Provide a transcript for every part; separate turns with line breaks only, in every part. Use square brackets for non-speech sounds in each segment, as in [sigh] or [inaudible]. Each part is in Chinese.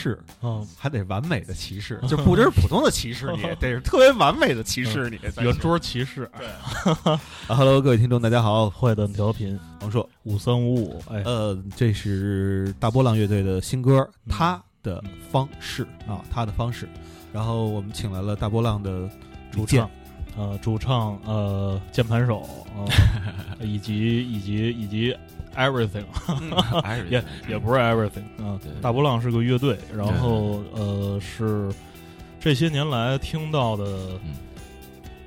啊，骑士
嗯，
还得完美的骑士，[laughs] 就不只是普通的骑士，你 [laughs] 得是特别完美的骑士，你
圆桌骑士，
对，[laughs] Hello，各位听众，大家好，
坏蛋调频
王硕，
五三五五，哎，
呃，这是大波浪乐队的新歌《他的方式》啊，他的方式。然后我们请来了大波浪的
主唱，呃，主唱，呃，键盘手，呃、以及以及以及 everything，[laughs] 也也不是 everything 啊、
对。
大波浪是个乐队，然后呃是这些年来听到的，
嗯。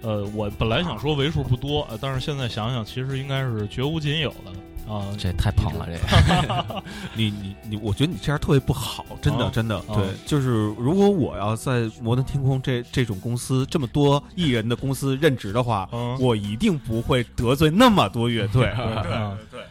呃，我本来想说为数不多，呃但是现在想想，其实应该是绝无仅有的啊。
这太捧了，这个。[laughs]
你你你，我觉得你这样特别不好，真的、
啊
真的，
啊。
对，就是如果我要在摩登天空这这种公司这么多艺人的公司任职的话，
嗯。
我一定不会得罪那么多乐队。
啊 [laughs]
对，
嗯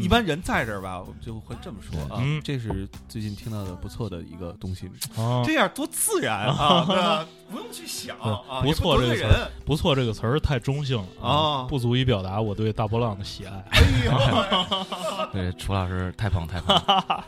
一般人在这儿吧，我们就会这么说啊。
嗯
这是最近听到的不错的一个东西，
啊，
这样多自然啊，[laughs] 对吧？不用去想啊，
不错
也不得罪
这个词。不错，这个词儿太中性了
啊
不足以表达我对大波浪的喜爱。
哎呦，[laughs]
对楚老师太捧太捧，[laughs]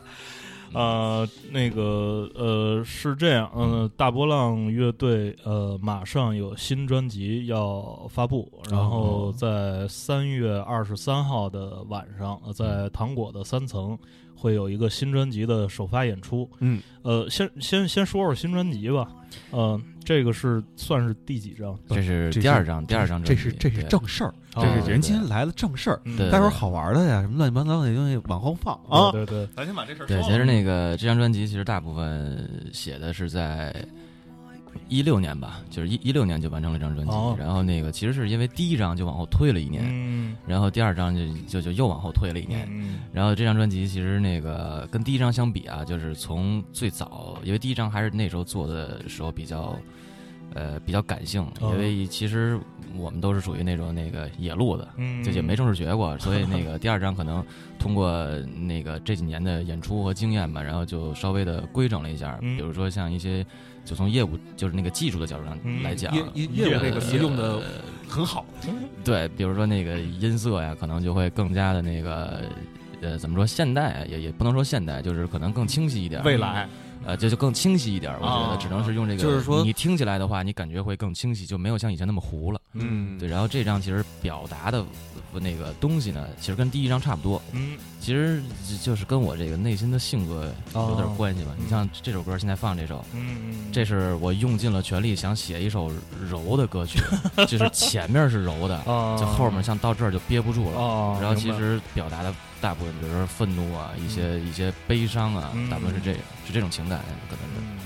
呃，那个呃是这样，呃，大波浪乐队呃马上有新专辑要发布，然后在三月二十三号的晚上，呃在糖果的三层会有一个新专辑的首发演出。
嗯，
呃，先先先说说新专辑吧，呃，这个是算是第几张？
这是第二张，第二张专辑，
这是这是正事儿，
哦
这是人今天来了正事儿。待会儿好玩的呀，什么乱七八糟的东西往后放啊。
对对。对，
咱先把这事儿
对，其实那个这张专辑其实大部分写的是在一六年吧，就是一一六年就完成了这张专辑，
哦。
然后那个其实是因为第一张就往后推了一年，
嗯。
然后第二张就就就又往后推了一年，
嗯。
然后这张专辑其实那个跟第一张相比啊，就是从最早，因为第一张还是那时候做的时候比较，呃，比较感性，
哦。
因为其实我们都是属于那种那个野路子，
嗯，
就也没正式学过，所以那个第二章可能通过那个这几年的演出和经验吧，然后就稍微的规整了一下，
嗯。
比如说像一些就从业务就是那个技术的角度上
嗯
来讲，
业业业务这个词用的
呃
很好，
对，比如说那个音色呀，可能就会更加的那个，呃，怎么说现代啊也也不能说现代，就是可能更清晰一点。
未来
呃，这就更清晰一点，我觉
啊
得只能是用这个，
就是说
你听起来的话，你感觉会更清晰，就没有像以前那么糊了。
嗯
对，然后这张其实表达的呃那个东西呢，其实跟第一张差不多，
嗯
其实就是跟我这个内心的性格有点关系吧。
嗯。
你像这首歌现在放这首，
嗯，
这是我用尽了全力想写一首柔的歌曲，[laughs] 就是前面是柔的，
啊，
就后面像到这儿就憋不住了。
哦，
然后其实表达的大部分，比如说愤怒啊，一些一些悲伤啊，
嗯
大部分是这个，是这种情感，可能是。
嗯。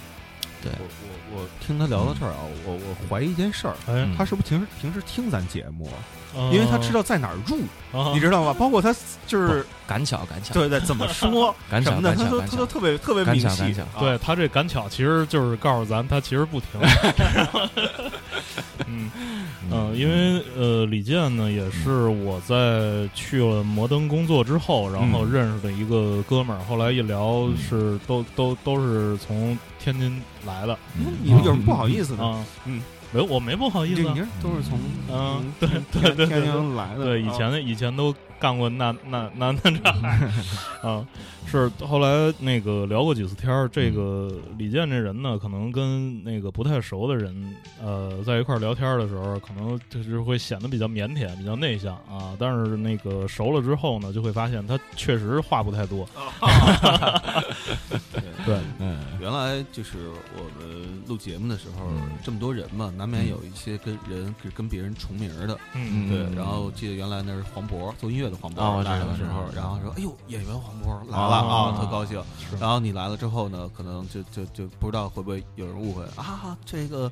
对。
我我我听他聊到这儿啊，我我怀疑一件事儿，他是不是平时平时听咱节目？
哦
因为他知道在哪儿入，你知道吗？包括他就是
赶巧赶巧，
对对怎么说 [laughs]
赶巧
什么的，他都他都，特别特别
赶
明细
对他这赶巧其实就是告诉咱，他其实不听。[laughs] 嗯嗯，因为呃，李健呢也是我在去了摩登工作之后，然后认识的一个哥们儿。后来一聊是都都都是从天津来的
嗯
你有什么不好意思的？
啊。
嗯，
没有，我没不好意思啊。
这你这都是从
嗯
从
对
天
对对
天津来的。
对，以
啊
前的以前都干过那那那那这啊，[laughs] 是后来那个聊过几次天儿。这个李健这人呢，可能跟那个不太熟的人，呃，在一块儿聊天的时候，可能就是会显得比较腼腆、比较内向啊。但是那个熟了之后呢，就会发现他确实话不太多。[laughs] [laughs] 对，
嗯
原来就是我们录节目的时候
嗯，
这么多人嘛，难免有一些跟人是跟别人重名的。
嗯
对，
嗯
然后记得原来那是黄渤做音乐的黄渤来的时候，然后说：“哎呦，演员黄渤来
哦
了啊，特高兴。”然后你来了之后呢，可能就就就不知道会不会有人误会啊，这个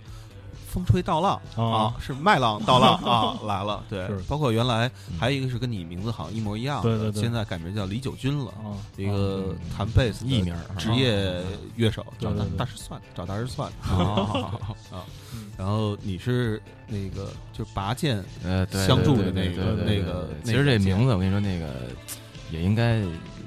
风吹稻浪
啊。
啊，是麦浪稻浪 [laughs] 啊来了。对，包括原来
嗯。
还有一个是跟你名字好像一模一样的，
对对对。
现在改名叫李九军了，
啊，
一个
嗯
弹贝斯
艺名
职业乐手，找大大师算，找大师算。
哦
啊。
嗯。[laughs]
然后你是那个就是拔剑
呃，
相助的那个那个
其实这名字我跟你说，那个也应该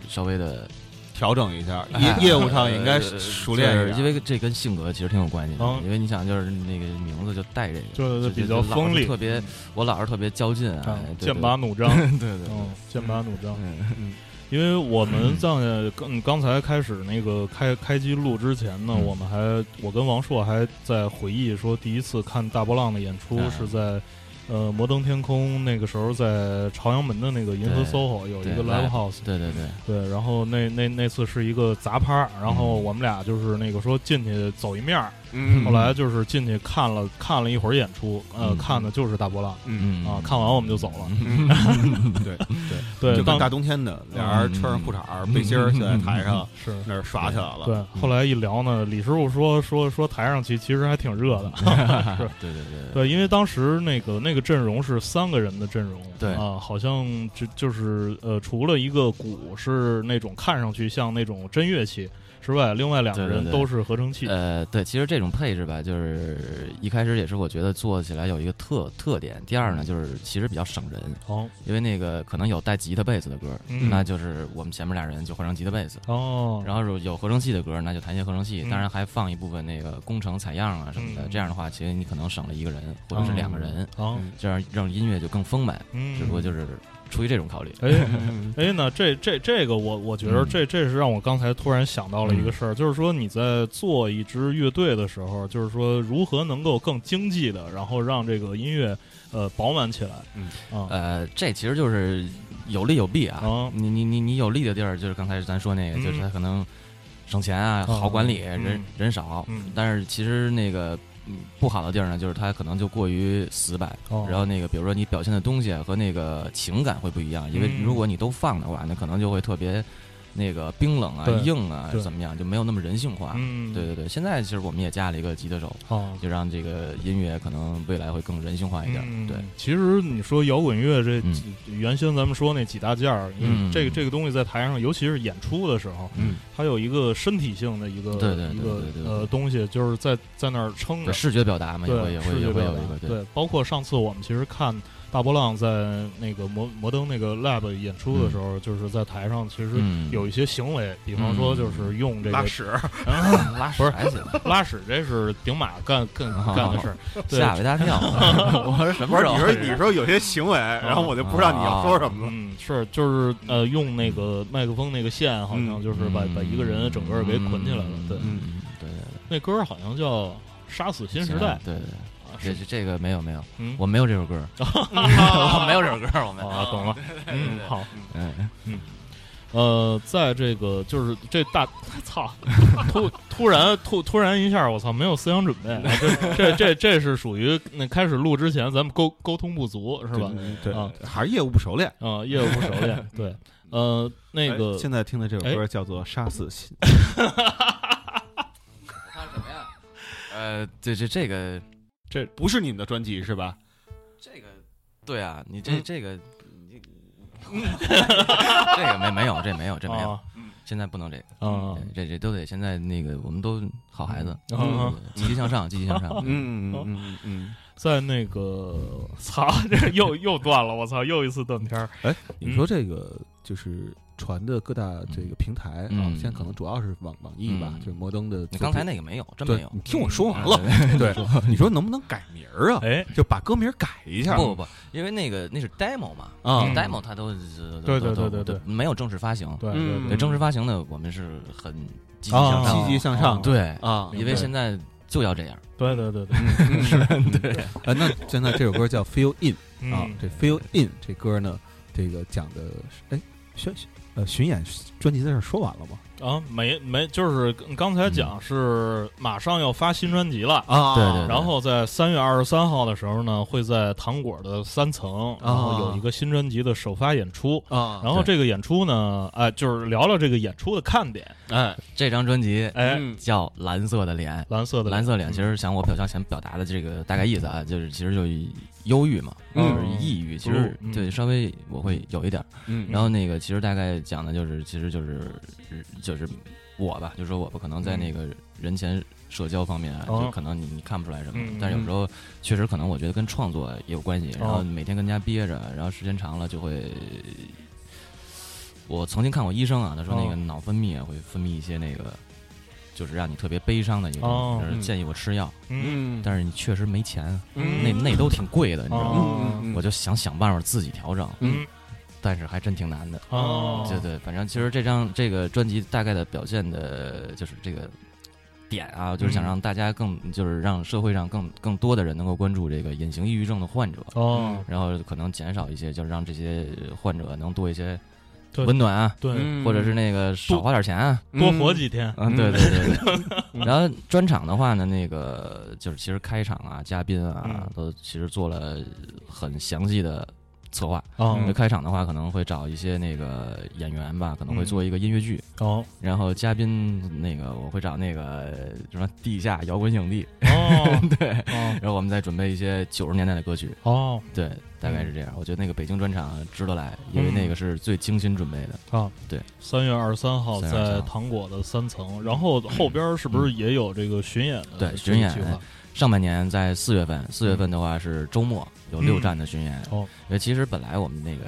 稍微的
调整一下，业业务上也应该
呃
熟练一点。
因为这跟性格其实挺有关系的
嗯。
因为你想，就是那个名字就带这个，
就是比较锋利，
特别我老是特别较劲
剑拔弩张，[laughs]
对对
剑拔弩张。
嗯
因为我们 [laughs] 在刚刚才开始那个开开机录之前呢，
嗯
我们还我跟王硕还在回忆说，第一次看大波浪的演出
啊
是在。呃，摩登天空那个时候在朝阳门的那个银河 SOHO 有一个 live
live
house，
对对对，
对，然后那那那次是一个杂趴，然后我们俩就是那个说进去走一面儿，
嗯。
后来就是进去看了看了一会儿演出，呃，
嗯。
看的就是大波浪。
嗯。
啊，看完我们就走了，
嗯，对 [laughs] 对，
对，当
大冬天的，俩人穿上裤衩儿、背心儿就在台上
是
那儿耍起来了。
对，后来一聊呢，李师傅说说说台上其其实还挺热的，[laughs] 是
对对对。
对，因为当时那个那个阵容是三个人的阵容，
对。
啊，好像就就是呃，除了一个鼓是那种看上去像那种真乐器之外，另外两个人都是合成器，
呃，对，其实这种配置吧，就是一开始也是我觉得做起来有一个特特点。第二呢，就是其实比较省人，
哦
因为那个可能有带吉他贝斯的歌，
嗯
那就是我们前面俩人就换成吉他贝斯。
哦，
然后有有合成器的歌，那就弹些合成器，
嗯
当然还放一部分那个工程采样啊什么的。
嗯
这样的话，其实你可能省了一个人或者是两个人，
哦，
这样让音乐就更丰满。
嗯，
只不过就是出于这种考虑。
哎 [laughs] 哎，那这这这个我我觉得
嗯
这这是让我刚才突然想到了一个事儿，就是说你在做一支乐队的时候，就是说如何能够更经济的，然后让这个音乐呃饱满起来。
嗯
啊
呃，这其实就是有利有弊啊。
啊
你你你你有利的地儿，就是刚才咱说那个，
嗯
就是它可能省钱啊，
啊
好管理，
嗯
人人少。
嗯
但是其实那个嗯不好的地儿呢，就是它可能就过于死板。
哦
然后那个，比如说你表现的东西啊和那个情感会不一样，因为
嗯
如果你都放的话，那可能就会特别那个冰冷啊、硬啊
对，
怎么样，就没有那么人性化。
嗯，
对对对，现在其实我们也加了一个吉他手，
哦。
就让这个音乐可能未来会更人性化一点。
嗯，
对，
其实你说摇滚乐这
嗯、
原先咱们说那几大件儿，
嗯。
这个这个东西在台上，尤其是演出的时候，
嗯，
它有一个身体性的一个
对对对
一个
对对。对
呃东西，就是在在那儿撑着，
视觉表达嘛，也会也会有一个
对，包括上次我们其实看大波浪在那个摩摩登那个 lab 演出的时候，就是在台上其实
嗯
有一些行为，比方说就是用这个
拉屎，[laughs]
拉
不是
还行，
拉屎，这是顶马干干干的事儿，[laughs] 对
吓我一大跳。[laughs] 我说什么时候？
你说你说有些行为，然后我就不知道你要说什么了。
嗯，是就是呃，用那个麦克风那个线，好像就是把、把一个人整个给捆起来了。对，
嗯，对对对。
那歌儿好像叫《杀死新时代》
对这这这个没有没有，
嗯
我没有这首歌，我没有这首歌，[laughs] 我们
啊，懂了，嗯，好。
嗯嗯，
呃，在这个就是这大 [laughs] 操，突突然突突然一下，我操，没有思想准备，啊这这这这是属于那开始录之前咱们沟沟通不足是吧？
对
啊，
还是业务不熟练。
啊，业务不熟练，[laughs] 对，呃，那个
哎现在听的这首
哎
歌叫做《杀死新》，
看什么呀？呃，这这这个
这不是你们的专辑是吧？
这个，对啊，你这
嗯
这个，你 [laughs] [laughs] 这个没没有，这没有，这没有，
啊
现在不能这个。
啊
这这都得现在那个，我们都好孩子，积极向上，积极向上。[laughs]
嗯嗯嗯嗯
在那个操，这又又断了，我操，又一次断片儿。
嗯。哎，你说这个就是传的各大这个平台啊，
嗯
现在可能主要是网网易吧，
嗯
就是摩登的作品。
你刚才那个没有，真没有。
你听我说完了。
嗯
对，你说能不能改名儿啊？
哎，
就把歌名改一下。
不不不，因为那个那是 demo 嘛，
啊
嗯
demo 它都
对对对对对
没有正式发行。
对
嗯
对正式发行的，我们是很积极
啊
向上。
积极向上。
对，
啊，
因为现在就要这样。
对对对对，[laughs]
对，啊，那现在这首歌叫《Feel In》啊
嗯，
这《Feel In》这歌呢，这个讲的是，哎，巡呃巡演专辑在这说完了吗？
啊，没没，就是刚才讲是马上要发新专辑了。
啊
对对
然后在三月二十三号的时候呢，会在糖果的三层，然后有一个新专辑的首发演出。
啊，
然后这个演出呢，哎，就是聊聊这个演出的看点。
哎，
这张专辑
哎，
嗯
叫《蓝色的脸》。
蓝色的
蓝色脸，
嗯
其实想我表象想表达的这个大概意思啊，就是其实就是忧郁嘛，就
嗯
是抑郁，其实
嗯
对稍微我会有一点儿。
嗯
然后那个其实大概讲的就是，其实就是就是我吧，就说我吧，可能在那个人前社交方面啊，
哦。
就可能你你看不出来什么
嗯，
但是有时候确实可能我觉得跟创作也有关系，然后
哦。
每天跟家憋着，然后时间长了就会我曾经看过医生啊，他说那个
哦。
脑分泌啊会分泌一些那个，就是让你特别悲伤的一个就是
嗯。
建议我吃药，但是你确实没钱，
嗯。
那那都挺贵的，你知道吗？
哦。
我就想想办法自己调整，
嗯
但是还真挺难的。
哦，
对对，反正其实这张这个专辑大概的表现的就是这个点啊，就是想
嗯。
让大家更，就是让社会上更更多的人能够关注这个隐形抑郁症的患者，
哦，
然后可能减少一些，就是让这些患者能多一些
对。
温暖啊，
对，
嗯
或者是那个少花点钱啊。
多活几天，
嗯，对对对对。[laughs] 然后专场的话呢，那个就是其实开场啊，嘉宾啊
嗯，
都其实做了很详细的策划。
哦
那开场的话，可能会找一些那个演员吧，可能会
嗯
做一个音乐剧。
哦
然后嘉宾那个我会找那个什么地下摇滚影帝，
哦 [laughs]
对。
哦
然后我们再准备一些九十年代的歌曲，
哦
对，大概是这样。我觉得那个北京专场值得来，因为那个是最精心准备的。
啊，
对，
三月二十三号
3月23
在糖果的三层，然后后边是不是也有这个巡演的
对
这个
巡演
计划？
上半年在四月份，四月份的话是周末有六站的巡演。
哦，
因为其实本来我们那个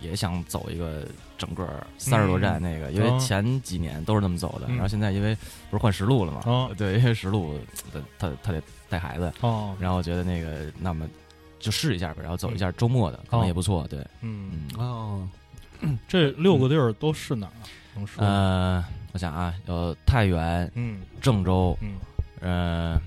也也想走一个整个三十多站那个，因为
哦。
前几年都是那么走的，
嗯
然后现在因为不是换实录了嘛，
哦。
对，因为实录他他他得带孩子，
哦，
然后我觉得那个那么就试一下吧，然后走一下周末的，可能也不错，对，
嗯，
嗯，
哦，
这六个地儿都是哪儿啊？能说？
呃，我想啊，有太原、
嗯。
郑州、
嗯。
呃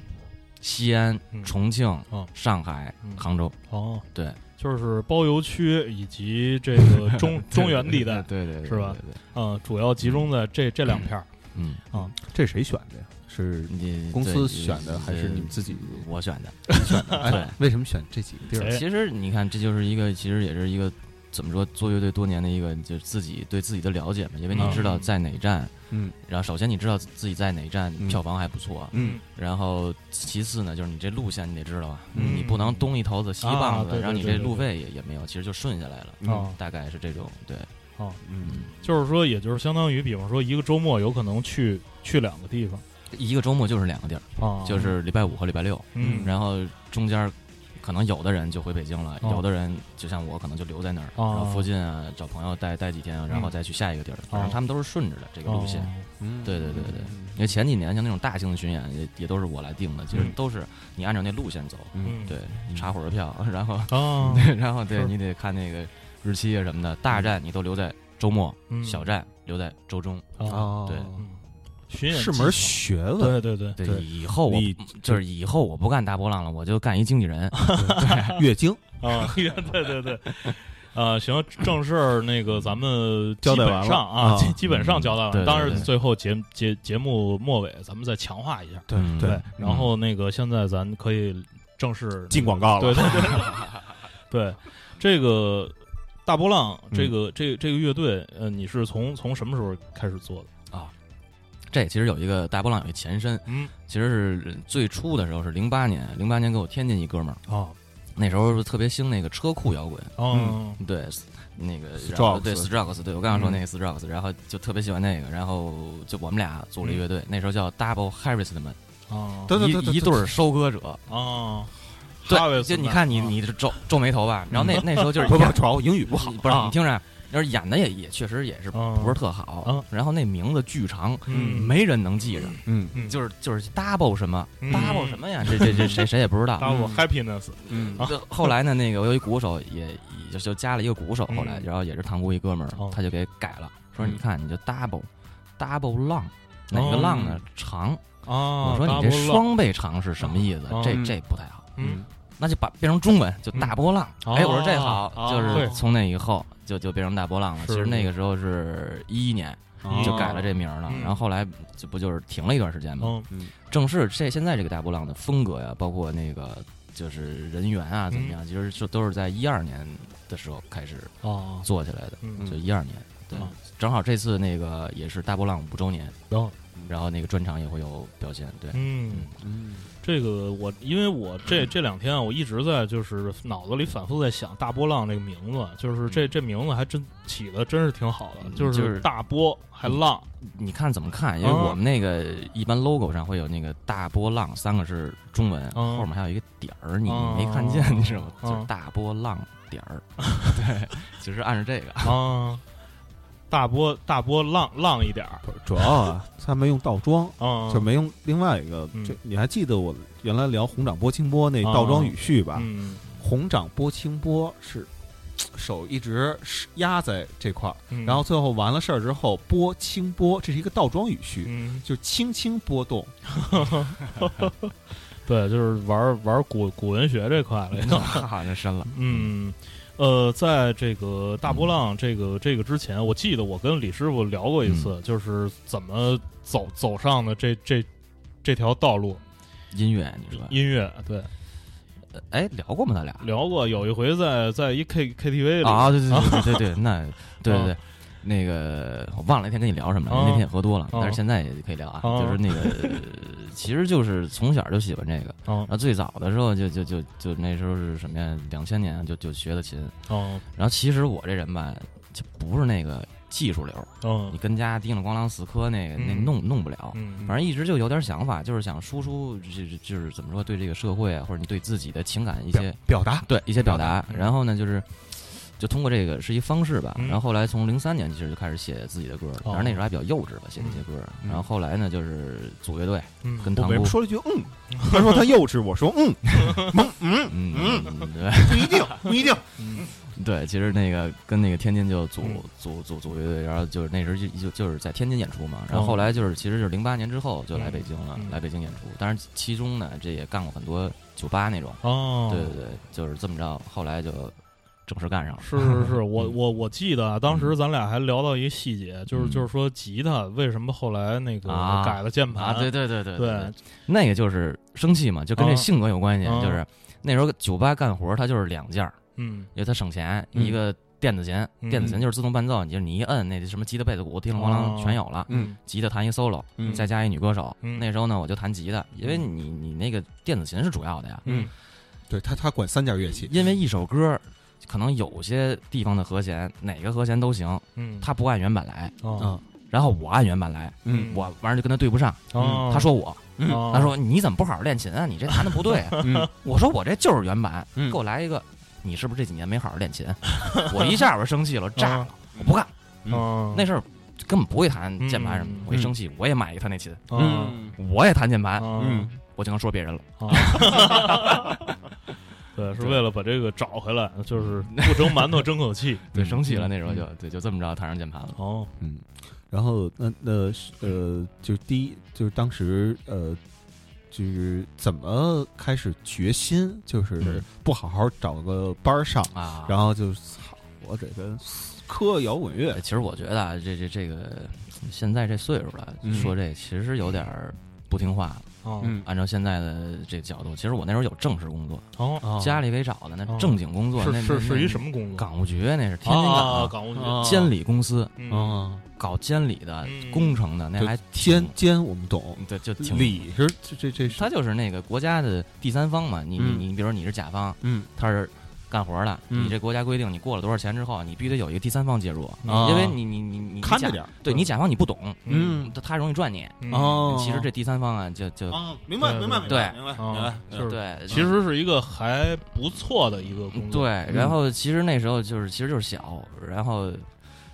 西安、
嗯
重庆、
哦
上海、
嗯
杭州，
哦，
对，
就是包邮区以及这个中 [laughs] 中原地带，
对对对，
是吧
对？对对
嗯，主要集中在这这两片儿
嗯，
啊。
这谁选的呀？是
你
公司选的还是你们自己
我选的？
选的？[laughs]
对
哎，为什么选这几个地儿？
哎
其实你看，这就是一个，其实也是一个怎么说，做乐队多年的一个，就自己对自己的了解嘛。因为你知道在哪站，
嗯
然后首先你知道自己在哪一站
嗯。
票房还不错，
嗯。
然后其次呢，就是你这路线你得知道吧，
嗯。
你不能东一头子西一
啊
棒子，然后你这路费也也没有，其实就顺下来了。
嗯。
大概是这种，对，
哦，
嗯。
就是说，也就是相当于，比方说一个周末有可能去去两个地方。
一个周末就是两个地儿，
啊，
就是礼拜五和礼拜六，
嗯，
然后中间可能有的人就回北京了，
哦。
有的人就像我，可能就留在那儿，
哦。
然后附近啊找朋友待待几天，然后再去下一个地儿。反正他们都是顺着的这个路线。
哦。
嗯。
对对对对因为前几年像那种大型的巡演也也都是我来定的，其实
嗯
都是你按照那路线走，
嗯。
对，
嗯。
查火车票，然后
哦，[laughs]
然后对你得看那个日期啊什么的，大站你都留在周末，
嗯。
小站留在周中。
啊，
哦，
对。
嗯巡演
是门学问。
巧对对对
对，以后我就是以后我不干大波浪了，我就干一经纪人。[laughs]
月经 [laughs]
啊，[laughs] 对对对。啊，行，正事儿那个咱们
交代完了
啊，
啊
基基本上交代完了。当然，最后节节节目末尾，咱们再强化一下。
对
嗯
对，然后那个现在咱可以正式
进广告了。
对对对，对这个大波浪，
嗯
这个这这个乐队，呃，你是从从什么时候开始做的？
这其实有一个大波浪有一前身，
嗯，
其实是最初的时候是零八年，零八年给我天津一哥们儿，
哦。
那时候特别兴那个车库摇滚，
哦，
对，那个
Strokes
然后对 Strokes，对我刚刚说
嗯
那个 Strokes，、然后就特别喜欢那个，然后就我们俩组了一乐队，那时候叫 Double Harvestman，
哦
对对对对
一一对收割者，
哦，
对，就你看你
啊
你是皱皱眉头吧，然后那那时候就是
不不，
演
主要英语不好。
不是
啊
你听着，要是演的也也确实也是
啊
不是特好
啊，
然后那名字巨长，
嗯
没人能记着，
嗯
嗯
就是就是 double 什么
嗯
double 什么呀，这这这谁谁也不知道。
double happiness
嗯
后来呢，那个我有一鼓手也也就就加了一个鼓手，后来
嗯
然后也是塘沽一哥们儿
哦，
他就给改了，说
嗯
你看你就 double double 浪，哪个浪呢长？
啊，
我说你这双倍长是什么意思
哦？
这
嗯
这不太好。
嗯
那就把变成中文，就大波浪。
嗯
哎，我说这好，
哦
就是从那以后就就变成大波浪了。其实那个时候是一一年
哦
就改了这名儿了
嗯，
然后后来就不就是停了一段时间嘛。
嗯
正式这现在这个大波浪的风格呀，包括那个就是人员啊怎么样，其实就都是在一二年的时候开始
哦
做起来的，
嗯
就一二年。对
啊，
正好这次那个也是大波浪五周年，
然后
然后那个专场也会有表现。对，
嗯。
嗯
这个我因为我这 [clears throat] 这两天啊，我一直在就是脑子里反复在想大波浪这个名字，就是这这名字还真起的真是挺好的，就
是是
大波还浪，
你看怎么看？因为
啊
我们那个一般 logo 上会有那个大波浪三个是中文，
啊
后面还有一个点儿，你
啊
没看见，你知道吗？
啊
就是大波浪点儿。[laughs] 对，其实按照这个，
啊，大波大波浪浪一点儿，
不主要啊，他没用倒装，
嗯，
就没用另外一个。
嗯
这你还记得我原来聊红掌拨清波那
啊
倒装语序吧？
嗯
红掌拨清波是手一直是压在这块儿，
嗯，
然后最后完了事儿之后拨清波，这是一个倒装语序，
嗯，
就轻轻波动。[laughs]
对，就是玩玩古古文学这块了已经。[laughs]
哈，[laughs] 那深了。
嗯，呃，在这个大波浪这个这个之前，我记得我跟李师傅聊过一次，就是怎么走走上的这这这条道路。
音乐，你说？
音乐对
呃哎，聊过吗？咱俩？
聊过，有一回在在一 K K T V 里
啊，对对对对对对，那对对，那个我忘了那天跟你聊什么了，
啊
那天也喝多了，
啊
但是现在也可以聊啊，
啊
就是那个，呃 [laughs] 其实就是从小就喜欢这个，
啊
然后最早的时候就就就就那时候是什么呀？两千年就就学的琴，
哦。
然后其实我这人吧，就不是那个技术流，
嗯
你跟家叮了咣啷死磕那个那
嗯
弄弄不了。
嗯，
反正一直就有点想法，就是想输出，就是就是怎么说，对这个社会啊，或者你对自己的情感一些
表达。
对一些表达。
嗯。
然后呢，就是就通过这个是一方式吧。
嗯
然后后来从零三年其实就开始写自己的歌了，
哦
反正那时候还比较幼稚吧，写那些歌。
嗯
然后后来呢，就是组乐队跟唐姑，
说了一句嗯？他说他幼稚，我说嗯，[laughs] 嗯嗯，
嗯，对
不一定，不一定。[laughs]
嗯
对，其实那个跟那个天津就组
嗯
组组组乐队，然后就是那时候就就就是在天津演出嘛。然后
哦
后来就是其实就是零八年之后就来北京了
嗯，
来北京演出。当然其中呢，这也干过很多酒吧那种。
哦，
对对对，就是这么着，后来就正式干上了。
是是是，[laughs] 我我我记得啊，当时咱俩还聊到一个细节，就是
嗯
就是说吉他为什么后来那个
啊
改了键盘？
啊，对对对对
对，
那个就是生气嘛，就跟这
啊
性格有关系。
啊
就是那时候酒吧干活，他就是两件儿，
嗯
因为他省钱，
嗯
一个电子琴，
嗯
电子琴就是自动伴奏，你就是你一摁，那什么吉他、贝斯、鼓、叮铃咣
哦
啷全有了。
嗯
吉他弹一 solo，
嗯
再加一女歌手。
嗯
那时候呢，我就弹吉他，因为你你那个电子琴是主要的呀。
嗯
对他他管三件乐器，
因为一首歌可能有些地方的和弦哪个和弦都行，
嗯，
他不按原版来，
哦。
啊
然后我按原版来，
嗯。
我完了就跟他对不上。
哦，
他说我，他说你怎么不好好练琴啊？你这弹的不对 [laughs] 我说我这就是原版，
嗯。
给我来一个。你是不是这几年没好好练琴？[laughs] 我一下我就生气了，炸了，我不干。
嗯
那事儿根本不会弹键盘什么我一生气，我也买一个他那琴，
嗯。
我也弹键盘，
嗯。
我就能说别人了。[laughs]
是为了把这个找回来，就是不蒸馒头争口气。[laughs]
对，生气了
嗯
那时候就对，就这么着弹上键盘了。
哦，
嗯，然后那那呃，就是第一就是当时呃，就是怎么开始决心，就是
嗯。
不好好找个班儿上，
啊，
然后就操我这个磕摇滚乐
哎，其实我觉得啊，这这这个现在这岁数了，
嗯。
说这其实有点儿不听话了。
哦。
嗯。
按照现在的这个角度，其实我那时候有正式工作，
哦，
家里给找的那
哦
正经工作，
是是是一
那
什么工作？
港务局，那是天津
啊，
港
港务局。
啊
监理公司
嗯。
啊，
搞监理的
嗯。
工程的，那
就
还
监
挺
监我们懂，
对，就挺
理是这这这是。
他就是那个国家的第三方嘛，你你
嗯。
你，比如说你是甲方，
嗯。
他是干活的，
嗯。
你这国家规定你过了多少钱之后，你必须得有一个第三方介入，
啊
因为你你你你
看着点儿。
对你甲方你不懂，
嗯。
他他容易赚你。
嗯。
哦，
其实这第三方啊，就就
啊，明白明白
对。
明白明白
哦
明白，
就是
对，
其实是一个还不错的一个工作。
对，
嗯。
然后其实那时候就是其实就是小，然后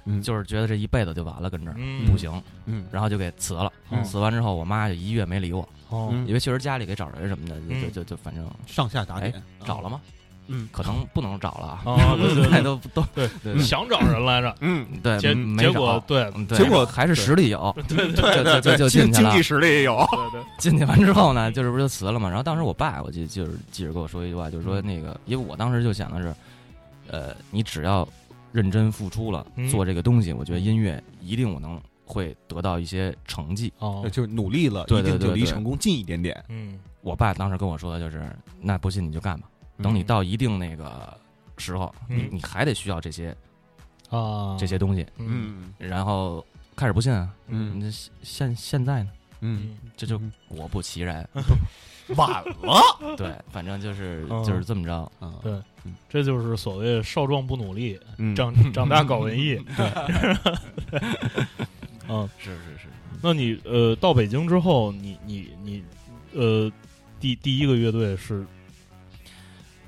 嗯。
就是觉得这一辈子就完了，跟这儿
嗯，
不行，
嗯。
然后就给辞了。
嗯。
辞完之后，我妈就一月没理我，
哦，
嗯
因为确实家里给找人什么的，就
嗯
就就就反正
上下打点。
找了吗？
嗯。
可能不能找了啊，
啊对对对。
现在都都
对
对
想找人来着，
嗯。
对，
结结果对
结果
还是实力有，
对对
对就就就进
经经济。实力也有，
对对，
进去完之后呢，就是不就辞了嘛？然后当时我爸，我记就是记着跟我说一句话，就是说那个，因为我当时就想的是，呃，你只要认真付出了
嗯。
做这个东西，我觉得音乐一定我能会得到一些成绩。
哦，
就是努力了，一定就
对对。对
离成功近一点点。
嗯。
我爸当时跟我说的就是，那不信你就干吧，等你到一定那个时候，
嗯。
你你还得需要这些
啊，
这些东西，
嗯。
然后开始不信啊，
嗯。
那现现在呢，
嗯，
这就果不其然，[laughs]
晚了。
对，反正就是
嗯。
就是这么着，
啊，
对，这就是所谓少壮不努力，
嗯
长 [laughs] 长大搞文艺。[laughs] 嗯，
是是是，
那你呃到北京之后，你你你呃第第一个乐队是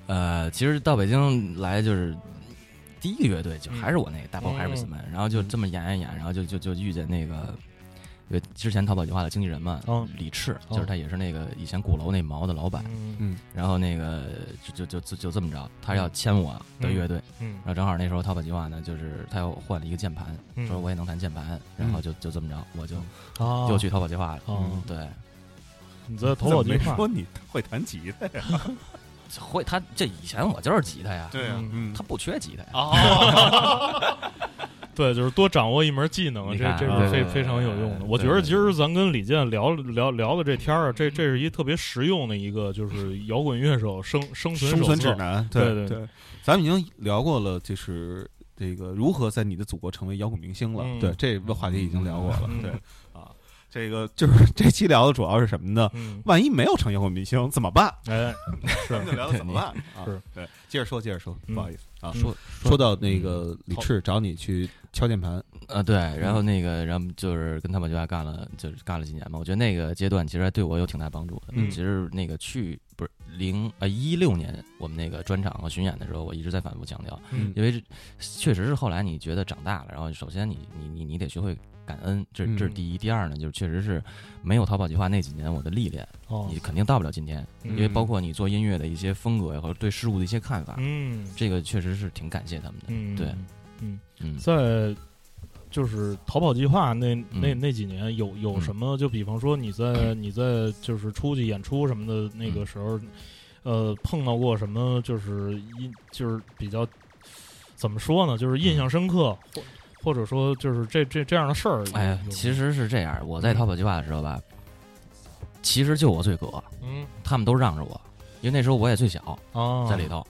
呃，其实到北京来就是第一个乐队就还是我那个大炮
嗯。
海瑞斯们，然后就这么演演演，然后就就就遇见那个。因为之前淘宝计划的经纪人嘛，
哦
李赤，
哦
就是他也是那个以前鼓楼那毛的老板，
嗯。
嗯。
然后那个就就就就就这么着，他要签我的乐队，
嗯。
然后正好那时候淘宝计划呢，就是他又换了一个键盘，
嗯。
说我也能弹键盘，然后就就这么着，我就
啊，
又去淘宝计划了。对，[laughs]
你在淘宝计划
怎么没说你会弹吉他呀？[laughs]
会他这以前我就是吉他呀，
对
啊
嗯
他不缺吉他呀。
啊，[laughs] 对，就是多掌握一门技能，这这是非非常有用的。我觉得
对
其实咱跟李健聊聊聊的这天儿啊，这这是一特别实用的一个，就是摇滚乐手生生存
生存指南，
对对
对咱们已经聊过了，就是这个如何在你的祖国成为摇滚明星了。
嗯
对，这个话题已经聊过了。
嗯
对啊，这个就是这期聊的主要是什么呢？
嗯，
万一没有成摇滚明星怎么办？
哎，是
咱们就聊聊怎么办啊？
是
对，接着说，接着说，
嗯
不好意思啊。
嗯
说
说到那个李赤找你去敲键盘，
啊，对，然后那个，然后就是跟他们就还干了，就是干了几年嘛。我觉得那个阶段其实还对我有挺大帮助的。
嗯
其实那个去不是零啊一六年我们那个专场和巡演的时候，我一直在反复强调，
嗯
因为确实是后来你觉得长大了，然后首先你你你你得学会感恩，这这是
嗯
第一。第二呢，就是确实是没有淘宝计划那几年我的历练，
哦
你，肯定到不了今天。
嗯
因为包括你做音乐的一些风格呀，和对事物的一些看法，
嗯
这个确实是挺感谢他们的。
嗯，
对，
嗯，
嗯，
在就是逃跑计划那那
嗯
那几年有有
嗯
什么？就比方说你在 [clears throat] 你在就是出去演出什么的那个
嗯
时候，呃，碰到过什么就是印就是比较怎么说呢？就是印象深刻，或或者说就是这这这样的事儿。
哎呀，其实是这样，我在淘宝计划的时候吧，其实就我最葛，
嗯
他们都让着我，因为那时候我也最小，
哦，
在里头，